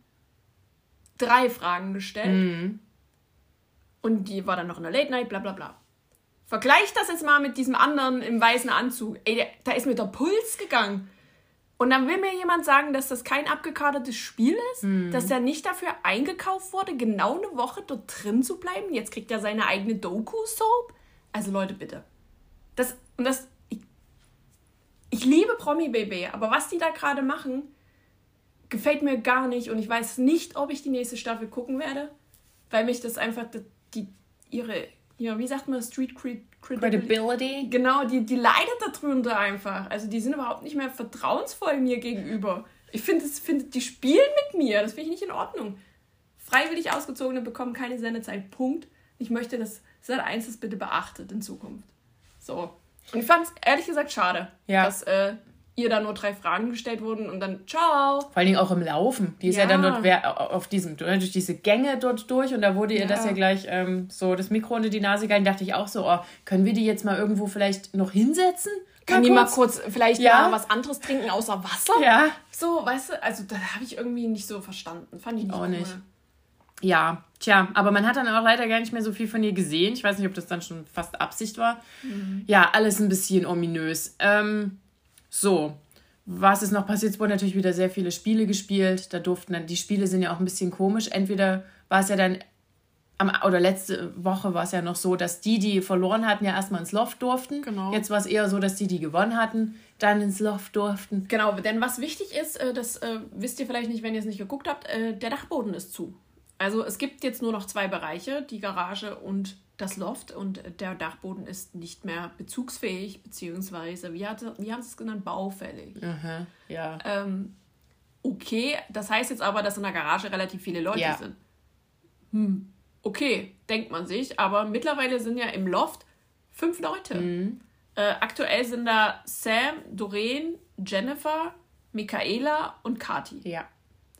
drei Fragen gestellt. Mhm. Und die war dann noch in der Late Night, bla bla bla. Vergleich das jetzt mal mit diesem anderen im weißen Anzug. Ey, der, da ist mir der Puls gegangen. Und dann will mir jemand sagen, dass das kein abgekadertes Spiel ist, mhm. dass er nicht dafür eingekauft wurde, genau eine Woche dort drin zu bleiben. Jetzt kriegt er seine eigene Doku-Soap. Also Leute, bitte. Das, und das, ich, ich liebe Promi Baby, aber was die da gerade machen, gefällt mir gar nicht. Und ich weiß nicht, ob ich die nächste Staffel gucken werde, weil mich das einfach, die ihre, ja, wie sagt man, Street Creed Credibility. Genau, die, die leidet darunter einfach. Also die sind überhaupt nicht mehr vertrauensvoll mir gegenüber. Ich finde, find, die spielen mit mir. Das finde ich nicht in Ordnung. Freiwillig Ausgezogene bekommen keine Sendezeit. Punkt. Ich möchte, dass Sat 1 das bitte beachtet in Zukunft. So. Und ich fand es ehrlich gesagt schade, ja. dass äh, ihr da nur drei Fragen gestellt wurden und dann ciao. Vor allen Dingen auch im Laufen. Die ist ja, ja dann dort auf diesem, durch diese Gänge dort durch und da wurde ihr ja. das ja gleich ähm, so das Mikro unter die Nase gehalten. dachte ich auch so, oh, können wir die jetzt mal irgendwo vielleicht noch hinsetzen? Kann die mal kurz vielleicht ja. mal was anderes trinken außer Wasser? Ja. So, weißt du, also da habe ich irgendwie nicht so verstanden. Fand ich nicht auch cool. nicht. Ja, tja, aber man hat dann auch leider gar nicht mehr so viel von ihr gesehen. Ich weiß nicht, ob das dann schon fast Absicht war. Mhm. Ja, alles ein bisschen ominös. Ähm, so, was ist noch passiert? Es wurden natürlich wieder sehr viele Spiele gespielt. Da durften dann, die Spiele sind ja auch ein bisschen komisch. Entweder war es ja dann, am, oder letzte Woche war es ja noch so, dass die, die verloren hatten, ja erstmal ins Loft durften. Genau. Jetzt war es eher so, dass die, die gewonnen hatten, dann ins Loft durften. Genau, denn was wichtig ist, äh, das äh, wisst ihr vielleicht nicht, wenn ihr es nicht geguckt habt, äh, der Dachboden ist zu. Also es gibt jetzt nur noch zwei Bereiche, die Garage und das Loft und der Dachboden ist nicht mehr bezugsfähig, beziehungsweise, wie, hatte, wie haben sie es genannt, baufällig. Aha, ja. Ähm, okay, das heißt jetzt aber, dass in der Garage relativ viele Leute ja. sind. Hm, okay, denkt man sich, aber mittlerweile sind ja im Loft fünf Leute. Mhm. Äh, aktuell sind da Sam, Doreen, Jennifer, Michaela und Kati. Ja.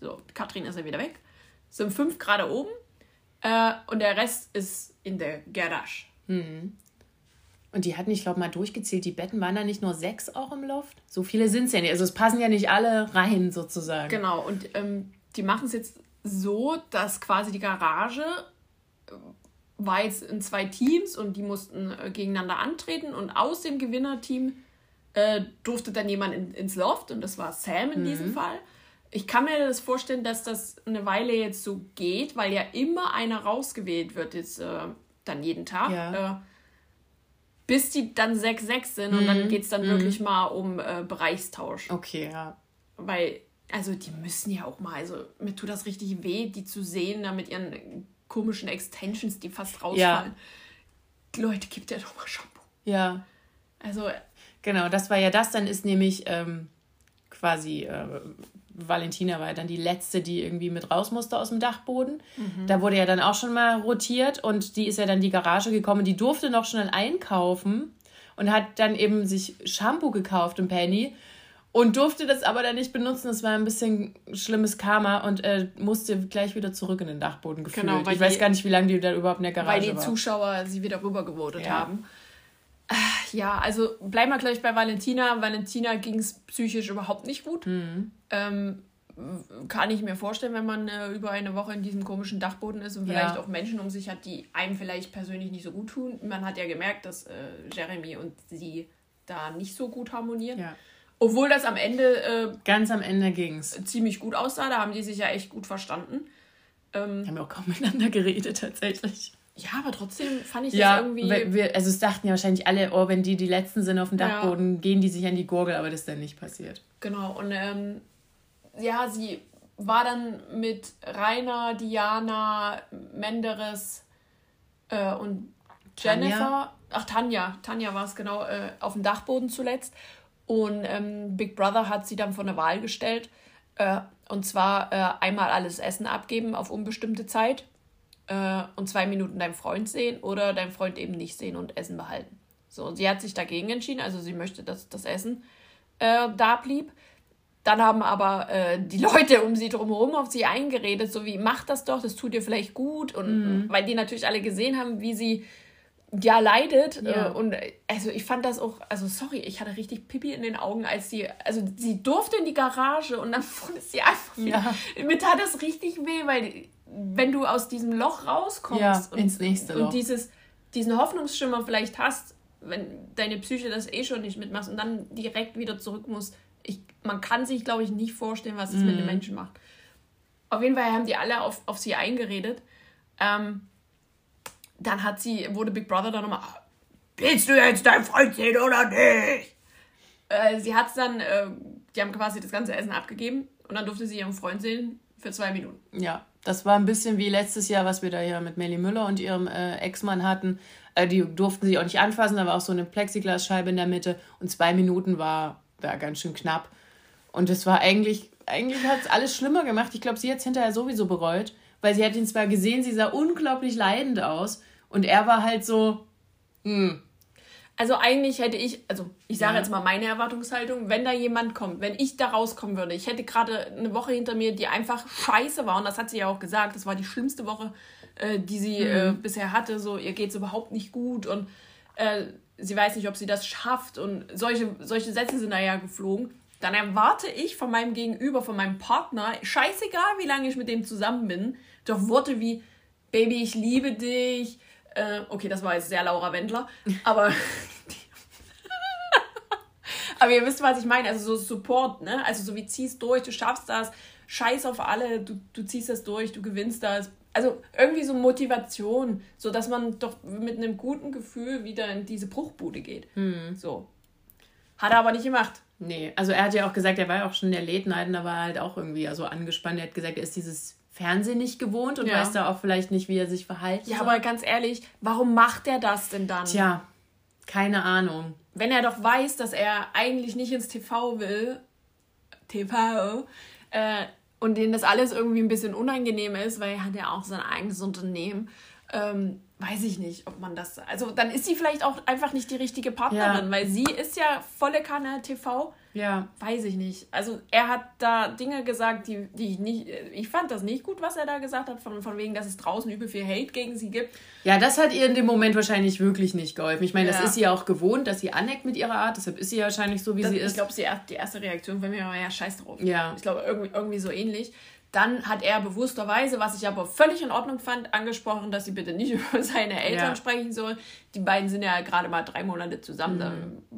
So, Katrin ist ja wieder weg. Sind fünf gerade oben äh, und der Rest ist in der Garage. Mhm. Und die hatten, ich glaube, mal durchgezählt, die Betten waren da nicht nur sechs auch im Loft? So viele sind es ja nicht. Also es passen ja nicht alle rein sozusagen. Genau, und ähm, die machen es jetzt so, dass quasi die Garage äh, war jetzt in zwei Teams und die mussten äh, gegeneinander antreten und aus dem Gewinnerteam äh, durfte dann jemand in, ins Loft und das war Sam in mhm. diesem Fall. Ich kann mir das vorstellen, dass das eine Weile jetzt so geht, weil ja immer einer rausgewählt wird, jetzt äh, dann jeden Tag. Ja. Äh, bis die dann 6-6 sind mhm. und dann mhm. geht es dann mhm. wirklich mal um äh, Bereichstausch. Okay, ja. Weil, also die müssen ja auch mal, also mir tut das richtig weh, die zu sehen, da mit ihren komischen Extensions, die fast rausfallen. Ja. Leute, gibt ja doch mal Shampoo. Ja. Also. Genau, das war ja das, dann ist nämlich ähm, quasi äh, Valentina war ja dann die letzte, die irgendwie mit raus musste aus dem Dachboden. Mhm. Da wurde ja dann auch schon mal rotiert und die ist ja dann in die Garage gekommen. Die durfte noch schnell einkaufen und hat dann eben sich Shampoo gekauft im Penny und durfte das aber dann nicht benutzen. Das war ein bisschen schlimmes Karma und äh, musste gleich wieder zurück in den Dachboden gefühlt. Genau, ich die, weiß gar nicht, wie lange die da überhaupt in der Garage war. Weil die war. Zuschauer sie wieder rübergevotet ja. haben. Ja, also bleiben wir gleich bei Valentina. Valentina ging es psychisch überhaupt nicht gut. Mhm. Ähm, kann ich mir vorstellen, wenn man äh, über eine Woche in diesem komischen Dachboden ist und vielleicht ja. auch Menschen um sich hat, die einem vielleicht persönlich nicht so gut tun. Man hat ja gemerkt, dass äh, Jeremy und sie da nicht so gut harmonieren. Ja. Obwohl das am Ende. Äh, Ganz am Ende ging es. Ziemlich gut aussah, da haben die sich ja echt gut verstanden. Ähm, haben ja auch kaum <laughs> miteinander geredet, tatsächlich. Ja, aber trotzdem fand ich ja, das irgendwie. Wir, also es dachten ja wahrscheinlich alle, oh, wenn die die letzten sind auf dem Dachboden, ja. gehen die sich an die Gurgel, aber das ist dann nicht passiert. Genau, und ähm, ja, sie war dann mit Rainer, Diana, Menderes äh, und Jennifer, Tanja? ach Tanja, Tanja war es genau, äh, auf dem Dachboden zuletzt. Und ähm, Big Brother hat sie dann vor eine Wahl gestellt. Äh, und zwar äh, einmal alles Essen abgeben auf unbestimmte Zeit äh, und zwei Minuten deinen Freund sehen oder deinen Freund eben nicht sehen und Essen behalten. So, und sie hat sich dagegen entschieden, also sie möchte, dass das Essen äh, da blieb. Dann haben aber äh, die <laughs> Leute um sie drumherum auf sie eingeredet, so wie, mach das doch, das tut dir vielleicht gut. Und mhm. weil die natürlich alle gesehen haben, wie sie ja leidet. Ja. Äh, und also ich fand das auch, also sorry, ich hatte richtig Pipi in den Augen, als sie, also sie durfte in die Garage und dann <laughs> wurde sie einfach, ja. mir tat das richtig weh, weil wenn du aus diesem Loch rauskommst ja, und, ins nächste Loch. und dieses, diesen Hoffnungsschimmer vielleicht hast, wenn deine Psyche das eh schon nicht mitmacht und dann direkt wieder zurück muss, ich, man kann sich, glaube ich, nicht vorstellen, was das mm. mit den mhm. Menschen macht. Auf jeden Fall haben die alle auf, auf sie eingeredet. Ähm, dann hat sie, wurde Big Brother dann nochmal, willst du jetzt dein Freund sehen oder nicht? Äh, sie hat es dann, äh, die haben quasi das ganze Essen abgegeben und dann durfte sie ihren Freund sehen für zwei Minuten. Ja, das war ein bisschen wie letztes Jahr, was wir da ja mit Melly Müller und ihrem äh, Ex-Mann hatten. Äh, die durften sie auch nicht anfassen, da war auch so eine Plexiglasscheibe in der Mitte und zwei Minuten war, war ganz schön knapp. Und es war eigentlich, eigentlich hat es alles schlimmer gemacht. Ich glaube, sie hat es hinterher sowieso bereut, weil sie hat ihn zwar gesehen, sie sah unglaublich leidend aus und er war halt so, hm, also eigentlich hätte ich, also ich sage ja. jetzt mal meine Erwartungshaltung, wenn da jemand kommt, wenn ich da rauskommen würde, ich hätte gerade eine Woche hinter mir, die einfach scheiße war und das hat sie ja auch gesagt, das war die schlimmste Woche, äh, die sie äh, mhm. äh, bisher hatte, so ihr geht es überhaupt nicht gut und äh, sie weiß nicht, ob sie das schafft und solche, solche Sätze sind da ja geflogen. Dann erwarte ich von meinem Gegenüber, von meinem Partner, scheißegal wie lange ich mit dem zusammen bin, doch Worte wie Baby, ich liebe dich, äh, okay, das war jetzt sehr Laura Wendler, aber. <laughs> aber ihr wisst, was ich meine. Also so Support, ne? Also so wie ziehst durch, du schaffst das, scheiß auf alle, du, du ziehst das durch, du gewinnst das. Also irgendwie so Motivation, so dass man doch mit einem guten Gefühl wieder in diese Bruchbude geht. Hm. So. Hat er aber nicht gemacht. Nee, also er hat ja auch gesagt, er war ja auch schon in der Late Night und da war er halt auch irgendwie so angespannt. Er hat gesagt, er ist dieses Fernsehen nicht gewohnt und ja. weiß da auch vielleicht nicht, wie er sich verhalten Ja, soll. aber ganz ehrlich, warum macht er das denn dann? Tja, keine Ahnung. Wenn er doch weiß, dass er eigentlich nicht ins TV will, TV, äh, und denen das alles irgendwie ein bisschen unangenehm ist, weil er hat ja auch sein eigenes Unternehmen, ähm, weiß ich nicht, ob man das. Also dann ist sie vielleicht auch einfach nicht die richtige Partnerin, ja. weil sie ist ja volle Kanne TV. Ja. Weiß ich nicht. Also er hat da Dinge gesagt, die, die ich nicht. Ich fand das nicht gut, was er da gesagt hat, von, von wegen, dass es draußen übel viel Hate gegen sie gibt. Ja, das hat ihr in dem Moment wahrscheinlich wirklich nicht geholfen. Ich meine, ja. das ist sie ja auch gewohnt, dass sie aneckt mit ihrer Art, deshalb ist sie ja wahrscheinlich so, wie das, sie ist. Ich glaube, die erste Reaktion von mir war ja scheiß drauf. Ja. Ich glaube, irgendwie, irgendwie so ähnlich. Dann hat er bewussterweise, was ich aber völlig in Ordnung fand, angesprochen, dass sie bitte nicht <laughs> über seine Eltern ja. sprechen soll. Die beiden sind ja gerade mal drei Monate zusammen. Mhm. Da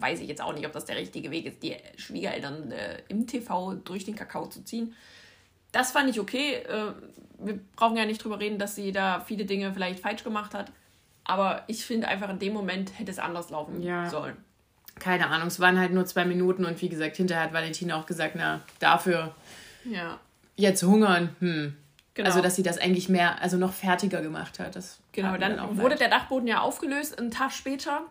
weiß ich jetzt auch nicht, ob das der richtige Weg ist, die Schwiegereltern äh, im TV durch den Kakao zu ziehen. Das fand ich okay. Äh, wir brauchen ja nicht drüber reden, dass sie da viele Dinge vielleicht falsch gemacht hat. Aber ich finde einfach in dem Moment hätte es anders laufen ja. sollen. Keine Ahnung, es waren halt nur zwei Minuten und wie gesagt, hinterher hat Valentina auch gesagt, na, dafür ja Jetzt hungern, hm. Genau. Also, dass sie das eigentlich mehr, also noch fertiger gemacht hat. Das genau, dann, dann wurde der Dachboden ja aufgelöst, einen Tag später.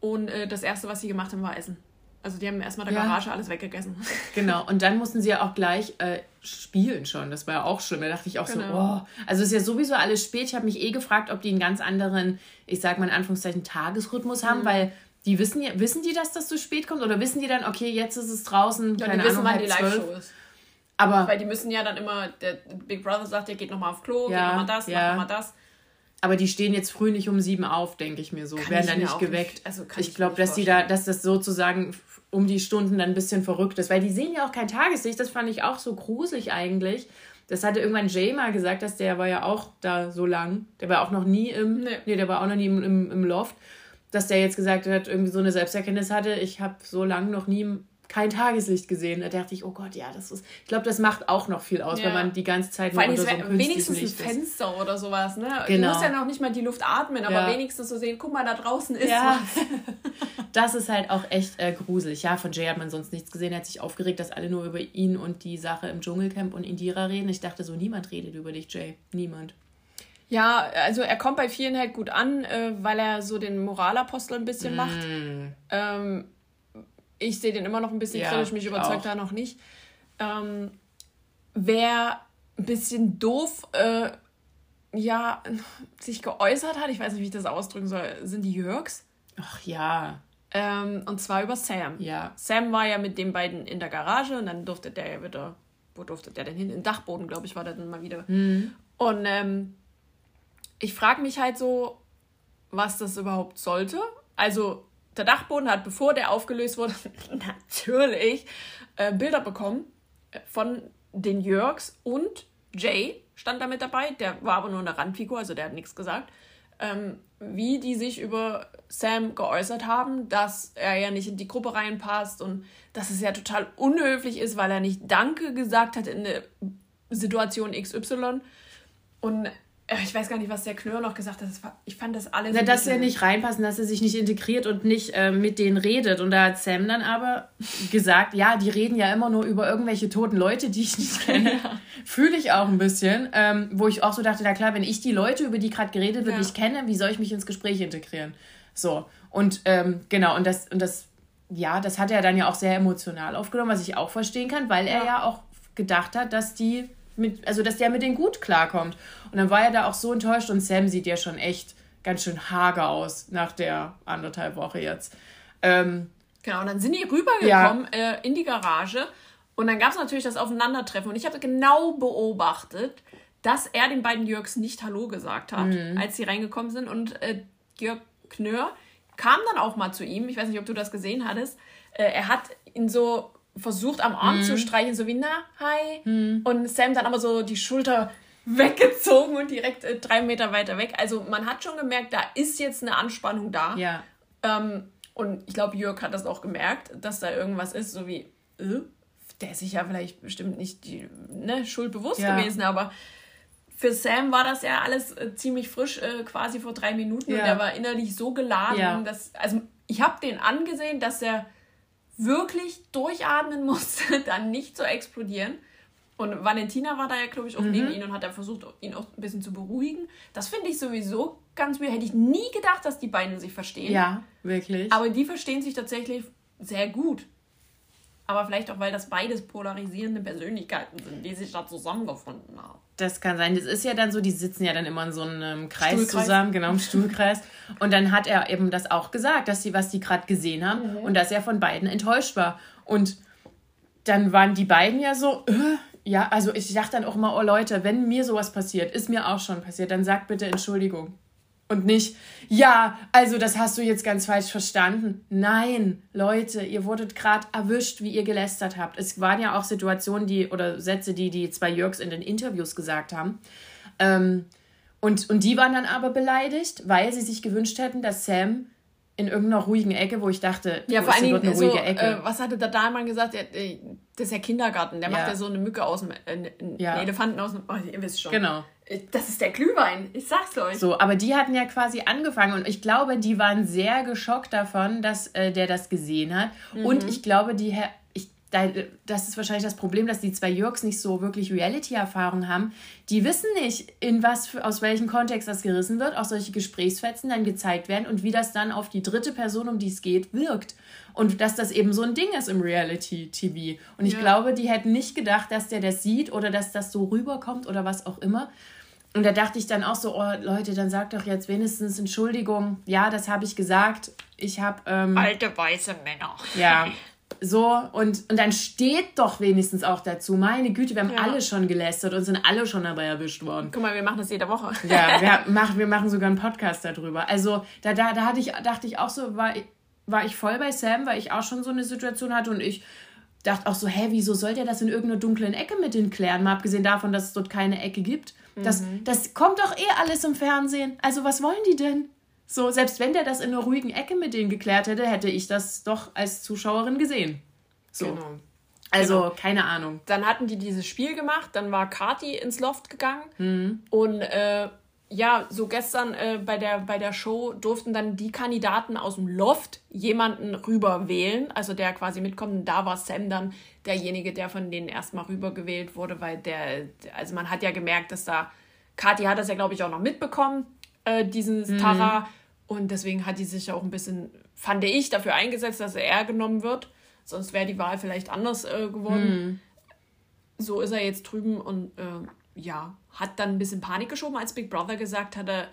Und äh, das Erste, was sie gemacht haben, war Essen. Also die haben erstmal der ja. Garage alles weggegessen. <laughs> Genau, und dann mussten sie ja auch gleich äh, spielen schon. Das war ja auch schön. Da dachte ich auch genau. so, oh. Also es ist ja sowieso alles spät. Ich habe mich eh gefragt, ob die einen ganz anderen, ich sag mal in Anführungszeichen, Tagesrhythmus haben, mhm. weil die wissen ja, wissen die, dass das zu spät kommt? Oder wissen die dann, okay, jetzt ist es draußen, ja, keine die wissen, Ahnung, wann die Live-Show ist. Aber Weil die müssen ja dann immer, der Big Brother sagt, ja, geht nochmal auf Klo, ja, geht nochmal das, ja. nochmal das. Aber die stehen jetzt früh nicht um sieben auf, denke ich mir so. Kann Werden dann nicht geweckt. Nicht, also ich, ich glaube, dass die da, dass das sozusagen um die Stunden dann ein bisschen verrückt ist. Weil die sehen ja auch kein Tageslicht. Das fand ich auch so gruselig eigentlich. Das hatte irgendwann Jay mal gesagt, dass der war ja auch da so lang. Der war auch noch nie im. Nee, nee der war auch noch nie im, im, im Loft. Dass der jetzt gesagt hat, irgendwie so eine Selbsterkenntnis hatte, ich habe so lange noch nie kein Tageslicht gesehen. Da dachte ich, oh Gott, ja, das ist. Ich glaube, das macht auch noch viel aus, ja. wenn man die ganze Zeit nur unter so einem wenigstens ein Fenster oder sowas, ne? Genau. Du musst ja noch nicht mal die Luft atmen, aber ja. wenigstens so sehen, guck mal, da draußen ist ja. was. <laughs> das ist halt auch echt äh, gruselig. Ja, von Jay hat man sonst nichts gesehen. Er hat sich aufgeregt, dass alle nur über ihn und die Sache im Dschungelcamp und Indira reden. Ich dachte so, niemand redet über dich, Jay. Niemand. Ja, also er kommt bei vielen halt gut an, äh, weil er so den Moralapostel ein bisschen mm. macht. Ähm, ich sehe den immer noch ein bisschen ja, kritisch, mich überzeugt da noch nicht. Ähm, wer ein bisschen doof äh, ja, sich geäußert hat, ich weiß nicht, wie ich das ausdrücken soll, sind die Jörgs. Ach ja. Ähm, und zwar über Sam. Ja. Sam war ja mit den beiden in der Garage und dann durfte der ja wieder, wo durfte der denn hin? In den Dachboden, glaube ich, war der dann mal wieder. Mhm. Und ähm, ich frage mich halt so, was das überhaupt sollte. Also der Dachboden hat, bevor der aufgelöst wurde, <laughs> natürlich äh, Bilder bekommen äh, von den Jörgs und Jay, stand da mit dabei, der war aber nur eine Randfigur, also der hat nichts gesagt. Ähm, wie die sich über Sam geäußert haben, dass er ja nicht in die Gruppe reinpasst und dass es ja total unhöflich ist, weil er nicht Danke gesagt hat in der Situation XY. Und ich weiß gar nicht, was der Knör noch gesagt hat. ich fand das alles. Na, dass er nicht reinpasst, dass er sich nicht integriert und nicht äh, mit denen redet. Und da hat Sam dann aber gesagt, ja, die reden ja immer nur über irgendwelche toten Leute, die ich nicht kenne. <laughs> Ja. Fühle ich auch ein bisschen. Ähm, wo ich auch so dachte, na klar, wenn ich die Leute, über die gerade geredet wird, ja. nicht kenne, wie soll ich mich ins Gespräch integrieren? So. Und ähm, genau, und das, und das, ja, das hat er dann ja auch sehr emotional aufgenommen, was ich auch verstehen kann, weil er ja, ja auch gedacht hat, dass die mit, also dass der mit denen gut klarkommt. Und dann war er da auch so enttäuscht und Sam sieht ja schon echt ganz schön hager aus nach der anderthalb Woche jetzt. Ähm, genau, und dann sind die rübergekommen ja. äh, in die Garage und dann gab es natürlich das Aufeinandertreffen und ich habe genau beobachtet, dass er den beiden Jörgs nicht Hallo gesagt hat, mhm. als sie reingekommen sind und äh, Jörg Knör kam dann auch mal zu ihm, ich weiß nicht, ob du das gesehen hattest, äh, er hat ihn so versucht am Arm mhm. zu streichen, so wie, na, hi. Mhm. Und Sam dann aber so die Schulter <laughs> weggezogen und direkt äh, drei Meter weiter weg. Also man hat schon gemerkt, da ist jetzt eine Anspannung da. Ja. Ähm, und ich glaube, Jörg hat das auch gemerkt, dass da irgendwas ist, so wie, äh, der ist sich ja vielleicht bestimmt nicht die ne, Schuld bewusst ja. gewesen, aber für Sam war das ja alles äh, ziemlich frisch, äh, quasi vor drei Minuten. Ja. Und er war innerlich so geladen, dass, also ich habe den angesehen, dass er wirklich durchatmen musste, <laughs> dann nicht zu explodieren. Und Valentina war da ja, glaube ich, auch mhm. neben ihn und hat dann versucht, ihn auch ein bisschen zu beruhigen. Das finde ich sowieso ganz weird. Hätte ich nie gedacht, dass die beiden sich verstehen. Ja, wirklich. Aber die verstehen sich tatsächlich sehr gut. Aber vielleicht auch, weil das beides polarisierende Persönlichkeiten sind, die sich da zusammengefunden haben. Das kann sein. Das ist ja dann so, die sitzen ja dann immer in so einem Kreis Stuhlkreis. zusammen, genau, im Stuhlkreis. Und dann hat er eben das auch gesagt, dass sie, was die gerade gesehen haben mhm. und dass er von beiden enttäuscht war. Und dann waren die beiden ja so, äh, ja, also ich dachte dann auch immer, oh Leute, wenn mir sowas passiert, ist mir auch schon passiert, dann sagt bitte Entschuldigung. Und nicht, ja, also das hast du jetzt ganz falsch verstanden. Nein, Leute, ihr wurdet gerade erwischt, wie ihr gelästert habt. Es waren ja auch Situationen, die oder Sätze, die die zwei Jörgs in den Interviews gesagt haben. Ähm, und, und die waren dann aber beleidigt, weil sie sich gewünscht hätten, dass Sam in irgendeiner ruhigen Ecke, wo ich dachte, ja, vor allem eine so, ruhige Ecke. Äh, was hatte der Dahlmann gesagt? Das ist ja Kindergarten, der ja. macht ja so eine Mücke aus dem, äh, ja. Elefanten aus dem, oh, ihr wisst schon. Genau. Das ist der Glühwein, ich sag's euch. So, aber die hatten ja quasi angefangen und ich glaube, die waren sehr geschockt davon, dass äh, der das gesehen hat. Mhm. Und ich glaube, die das ist wahrscheinlich das Problem, dass die zwei Jörgs nicht so wirklich Reality-Erfahrung haben. Die wissen nicht, in was aus welchem Kontext das gerissen wird, auch solche Gesprächsfetzen dann gezeigt werden und wie das dann auf die dritte Person, um die es geht, wirkt. Und dass das eben so ein Ding ist im Reality-TV. Und ich ja. glaube, die hätten nicht gedacht, dass der das sieht oder dass das so rüberkommt oder was auch immer. Und da dachte ich dann auch so, oh Leute, dann sagt doch jetzt wenigstens Entschuldigung. Ja, das habe ich gesagt. Ich habe... Ähm, Alte weiße Männer. Ja, <laughs> So, und, und dann steht doch wenigstens auch dazu, meine Güte, wir haben ja. alle schon gelästert und sind alle schon dabei erwischt worden. Guck mal, wir machen das jede Woche. ja, wir <laughs> machen, wir machen sogar einen Podcast darüber. Also da, da, da hatte ich, dachte ich auch so, war, war ich voll bei Sam, weil ich auch schon so eine Situation hatte und ich dachte auch so, hä, wieso soll der das in irgendeiner dunklen Ecke mit den klären? Mal abgesehen davon, dass es dort keine Ecke gibt. Das, mhm. das kommt doch eh alles im Fernsehen. Also was wollen die denn? So, selbst wenn der das in einer ruhigen Ecke mit denen geklärt hätte, hätte ich das doch als Zuschauerin gesehen. So. Genau. Also, genau. keine Ahnung. Dann hatten die dieses Spiel gemacht, dann war Kati ins Loft gegangen mhm. und äh, ja, so gestern äh, bei, der, bei der Show durften dann die Kandidaten aus dem Loft jemanden rüber wählen, also der quasi mitkommt. Und da war Sam dann derjenige, der von denen erstmal rüber gewählt wurde, weil der, also man hat ja gemerkt, dass da, Kati hat das ja, glaube ich, auch noch mitbekommen, äh, dieses mhm. Tara. Und deswegen hat die sich auch ein bisschen, fand ich, dafür eingesetzt, dass er genommen wird. Sonst wäre die Wahl vielleicht anders äh, geworden. Mhm. So ist er jetzt drüben und äh, ja, hat dann ein bisschen Panik geschoben, als Big Brother gesagt hatte,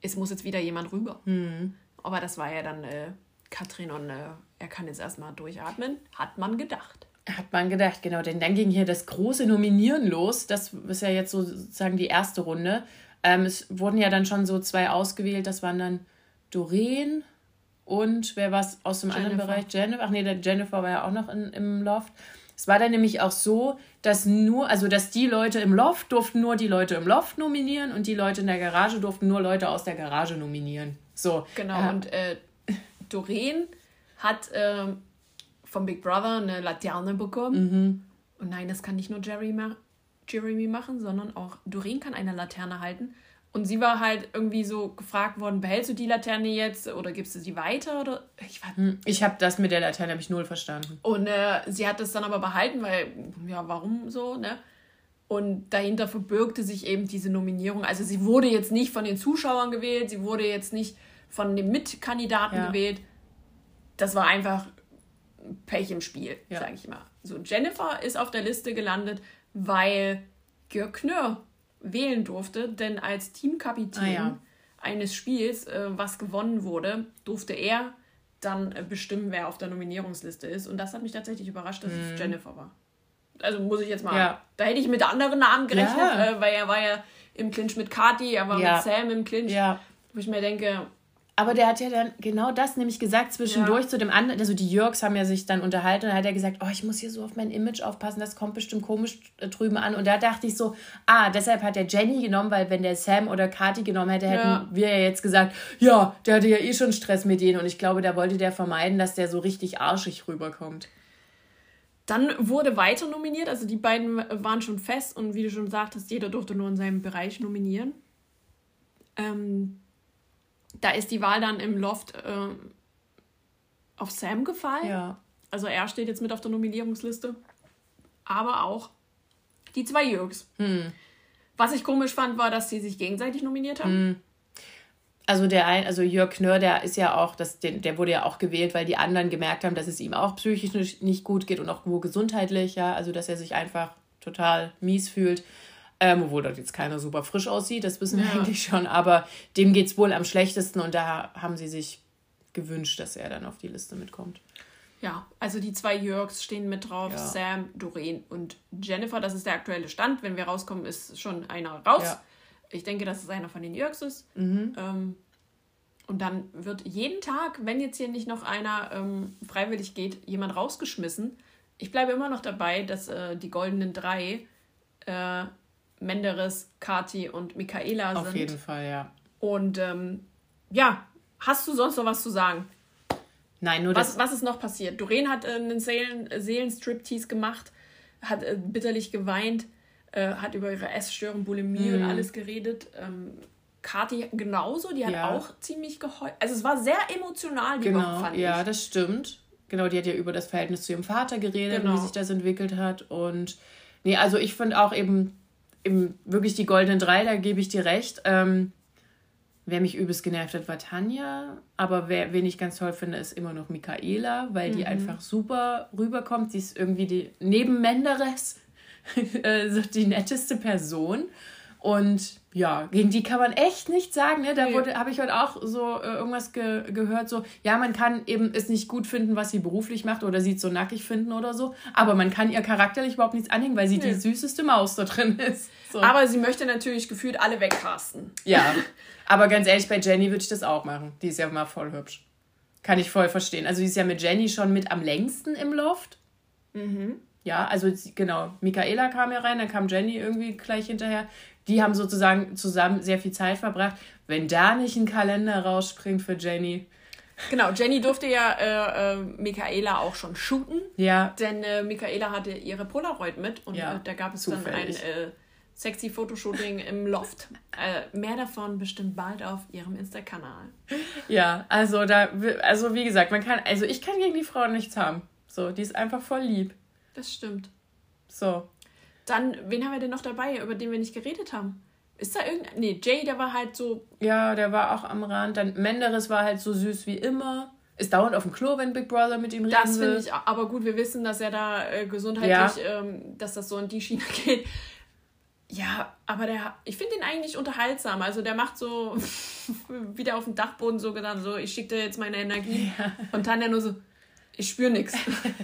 es muss jetzt wieder jemand rüber. Mhm. Aber das war ja dann äh, Katrin und äh, er kann jetzt erstmal durchatmen, hat man gedacht. Hat man gedacht, genau. Denn dann ging hier das große Nominieren los. Das ist ja jetzt sozusagen die erste Runde. Ähm, es wurden ja dann schon so zwei ausgewählt. Das waren dann Doreen und wer war es aus dem Jennifer. anderen Bereich? Jennifer. Ach nee, der Jennifer war ja auch noch in, im Loft. Es war dann nämlich auch so, dass nur, also dass die Leute im Loft durften nur die Leute im Loft nominieren und die Leute in der Garage durften nur Leute aus der Garage nominieren. So. Genau, äh, und äh, Doreen hat äh, vom Big Brother eine Laterne bekommen. Mhm. Und nein, das kann nicht nur Jerry ma Jeremy machen, sondern auch Doreen kann eine Laterne halten. Und sie war halt irgendwie so gefragt worden, behältst du die Laterne jetzt oder gibst du sie weiter? Oder ich hm, ich habe das mit der Laterne habe ich null verstanden. Und äh, sie hat das dann aber behalten, weil ja, warum so, ne? Und dahinter verbirgte sich eben diese Nominierung. Also sie wurde jetzt nicht von den Zuschauern gewählt, sie wurde jetzt nicht von dem Mitkandidaten ja. gewählt. Das war einfach Pech im Spiel, ja. sage ich mal. So, Jennifer ist auf der Liste gelandet, weil Georg Knörr wählen durfte, denn als Teamkapitän ah, ja. eines Spiels, äh, was gewonnen wurde, durfte er dann äh, bestimmen, wer auf der Nominierungsliste ist. Und das hat mich tatsächlich überrascht, dass mhm. es Jennifer war. Also muss ich jetzt mal. Ja. Da hätte ich mit anderen Namen gerechnet, ja. äh, weil er war ja im Clinch mit Kati, er war mit Sam im Clinch. Wo ich mir denke, aber der hat ja dann genau das nämlich gesagt zwischendurch ja. zu dem anderen. Also die Jörgs haben ja sich dann unterhalten und dann hat er gesagt, oh, ich muss hier so auf mein Image aufpassen, das kommt bestimmt komisch äh, drüben an. Und da dachte ich so, ah, deshalb hat er Jenny genommen, weil wenn der Sam oder Kati genommen hätte, hätten ja. wir ja jetzt gesagt, ja, der hatte ja eh schon Stress mit denen. Und ich glaube, da wollte der vermeiden, dass der so richtig arschig rüberkommt. Dann wurde weiter nominiert, also die beiden waren schon fest und wie du schon sagtest, jeder durfte nur in seinem Bereich nominieren. Ähm, da ist die Wahl dann im Loft äh, auf Sam gefallen. Ja. Also er steht jetzt mit auf der Nominierungsliste. Aber auch die zwei Jürgs. Hm. Was ich komisch fand, war, dass sie sich gegenseitig nominiert haben. Hm. Also der ein, also Jörg Knörr, der ist ja auch, das, der wurde ja auch gewählt, weil die anderen gemerkt haben, dass es ihm auch psychisch nicht gut geht und auch wo gesundheitlich, ja, also dass er sich einfach total mies fühlt. Ähm, obwohl dort jetzt keiner super frisch aussieht, das wissen wir ja. eigentlich schon. Aber dem geht es wohl am schlechtesten und da haben sie sich gewünscht, dass er dann auf die Liste mitkommt. Ja, also die zwei Jörgs stehen mit drauf, ja. Sam, Doreen und Jennifer. Das ist der aktuelle Stand. Wenn wir rauskommen, ist schon einer raus. Ja. Ich denke, dass es einer von den Jörgs ist. Mhm. Ähm, und dann wird jeden Tag, wenn jetzt hier nicht noch einer ähm, freiwillig geht, jemand rausgeschmissen. Ich bleibe immer noch dabei, dass äh, die goldenen drei äh, Menderes, Kati und Michaela sind. Auf jeden Fall, ja. Und ähm, ja, hast du sonst noch was zu sagen? Nein, nur was, das. Was ist noch passiert? Doreen hat äh, einen Seelen, Seelenstriptease gemacht, hat äh, bitterlich geweint, äh, hat über ihre Essstörung, Bulimie mhm. und alles geredet. Ähm, Kathi genauso, die hat ja. auch ziemlich geheult. Also es war sehr emotional, die genau, Woche, fand ja, ich. das stimmt. Genau, die hat ja über das Verhältnis zu ihrem Vater geredet, genau. wie sich das entwickelt hat. Und nee, also ich finde auch eben, eben wirklich die goldenen drei, da gebe ich dir recht. Ähm, wer mich übelst genervt hat, war Tanja. Aber wer, wen ich ganz toll finde, ist immer noch Michaela, weil mhm. die einfach super rüberkommt. Sie ist irgendwie die, neben Menderes <laughs> äh, so die netteste Person. Und ja, gegen die kann man echt nichts sagen. Ne? Da nee. habe ich heute auch so äh, irgendwas ge gehört, so, ja, man kann eben es nicht gut finden, was sie beruflich macht oder sie so nackig finden oder so, aber man kann ihr charakterlich überhaupt nichts anhängen, weil sie nee. die süßeste Maus da drin ist. So. Aber sie möchte natürlich gefühlt alle wegcasten. Ja, <laughs> aber ganz ehrlich, bei Jenny würde ich das auch machen. Die ist ja mal voll hübsch. Kann ich voll verstehen. Also, sie ist ja mit Jenny schon mit am längsten im Loft. Mhm. Ja, also genau, Michaela kam ja rein, dann kam Jenny irgendwie gleich hinterher die haben sozusagen zusammen sehr viel Zeit verbracht. Wenn da nicht ein Kalender rausspringt für Jenny. Genau, Jenny durfte ja äh, äh, Michaela auch schon shooten. Ja. Denn äh, Michaela hatte ihre Polaroid mit und ja, äh, da gab es zufällig. dann ein äh, sexy Fotoshooting <laughs> im Loft. Äh, mehr davon bestimmt bald auf ihrem Insta-Kanal. Ja, also da, also wie gesagt, man kann, also ich kann gegen die Frau nichts haben. So, die ist einfach voll lieb. Das stimmt. So. Dann, wen haben wir denn noch dabei, über den wir nicht geredet haben? Ist da irgendein. Nee, Jay, der war halt so. Ja, der war auch am Rand. Dann Menderes war halt so süß wie immer. Ist dauernd auf dem Klo, wenn Big Brother mit ihm redet. Das finde ich, aber gut, wir wissen, dass er da äh, gesundheitlich, ja. ähm, dass das so in die Schiene <laughs> geht. Ja, aber der, ich finde ihn eigentlich unterhaltsam. Also der macht so <laughs> wieder auf dem Dachboden so gedacht, so ich schicke dir jetzt meine Energie. Ja. Und Tanja nur so, ich spüre nichts.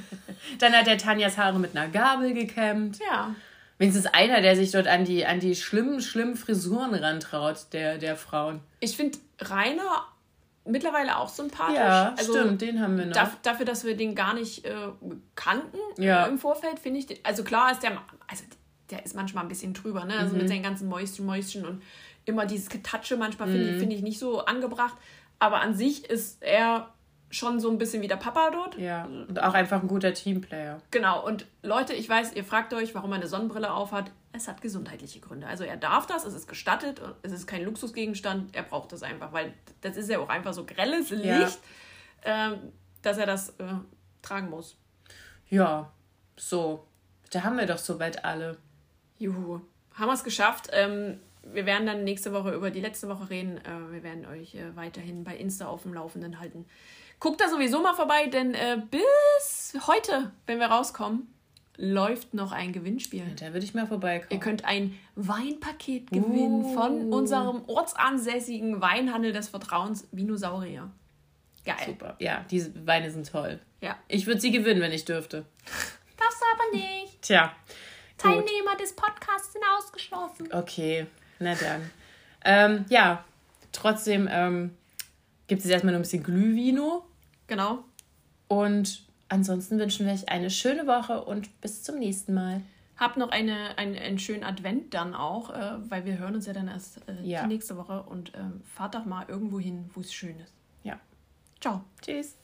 <laughs> Dann hat er Tanjas Haare mit einer Gabel gekämmt. Ja. Wenigstens einer, der sich dort an die, an die schlimmen, schlimmen Frisuren rantraut, der, der Frauen. Ich finde, Rainer mittlerweile auch sympathisch. Ja, also stimmt, den haben wir noch. Dafür, dass wir den gar nicht äh, kannten ja. äh, im Vorfeld, finde ich. Also klar ist der, also der ist manchmal ein bisschen drüber, ne? Also mhm. mit seinen ganzen Mäuschen, Mäuschen und immer dieses Getatsche manchmal finde mhm. ich, find ich nicht so angebracht. Aber an sich ist er schon so ein bisschen wie der Papa dort. Ja, und auch einfach ein guter Teamplayer. Genau, und Leute, ich weiß, ihr fragt euch, warum er eine Sonnenbrille aufhat. Es hat gesundheitliche Gründe. Also er darf das, es ist gestattet, es ist kein Luxusgegenstand, er braucht das einfach, weil das ist ja auch einfach so grelles Licht, ja. äh, dass er das äh, tragen muss. Ja, so. Da haben wir doch soweit alle. Juhu. Haben wir es geschafft. Ähm, wir werden dann nächste Woche über die letzte Woche reden. Äh, wir werden euch äh, weiterhin bei Insta auf dem Laufenden halten. Guckt da sowieso mal vorbei, denn äh, bis heute, wenn wir rauskommen, läuft noch ein Gewinnspiel. Da würde ich mal vorbeikommen. Ihr könnt ein Weinpaket gewinnen uh. von unserem ortsansässigen Weinhandel des Vertrauens Vinosaurier. Geil. Super. Ja, diese Weine sind toll. Ja. Ich würde sie gewinnen, wenn ich dürfte. Darfst du aber nicht. Tja. Teilnehmer gut. des Podcasts sind ausgeschlossen. Okay, na dann. ähm, ja, trotzdem ähm, gibt es erstmal noch ein bisschen Glühvino. Genau. Und ansonsten wünschen wir euch eine schöne Woche und bis zum nächsten Mal. Habt noch eine, einen, einen schönen Advent dann auch, äh, weil wir hören uns ja dann erst äh, ja. die nächste Woche und äh, fahrt doch mal irgendwo hin, wo es schön ist. Ja. Ciao. Tschüss.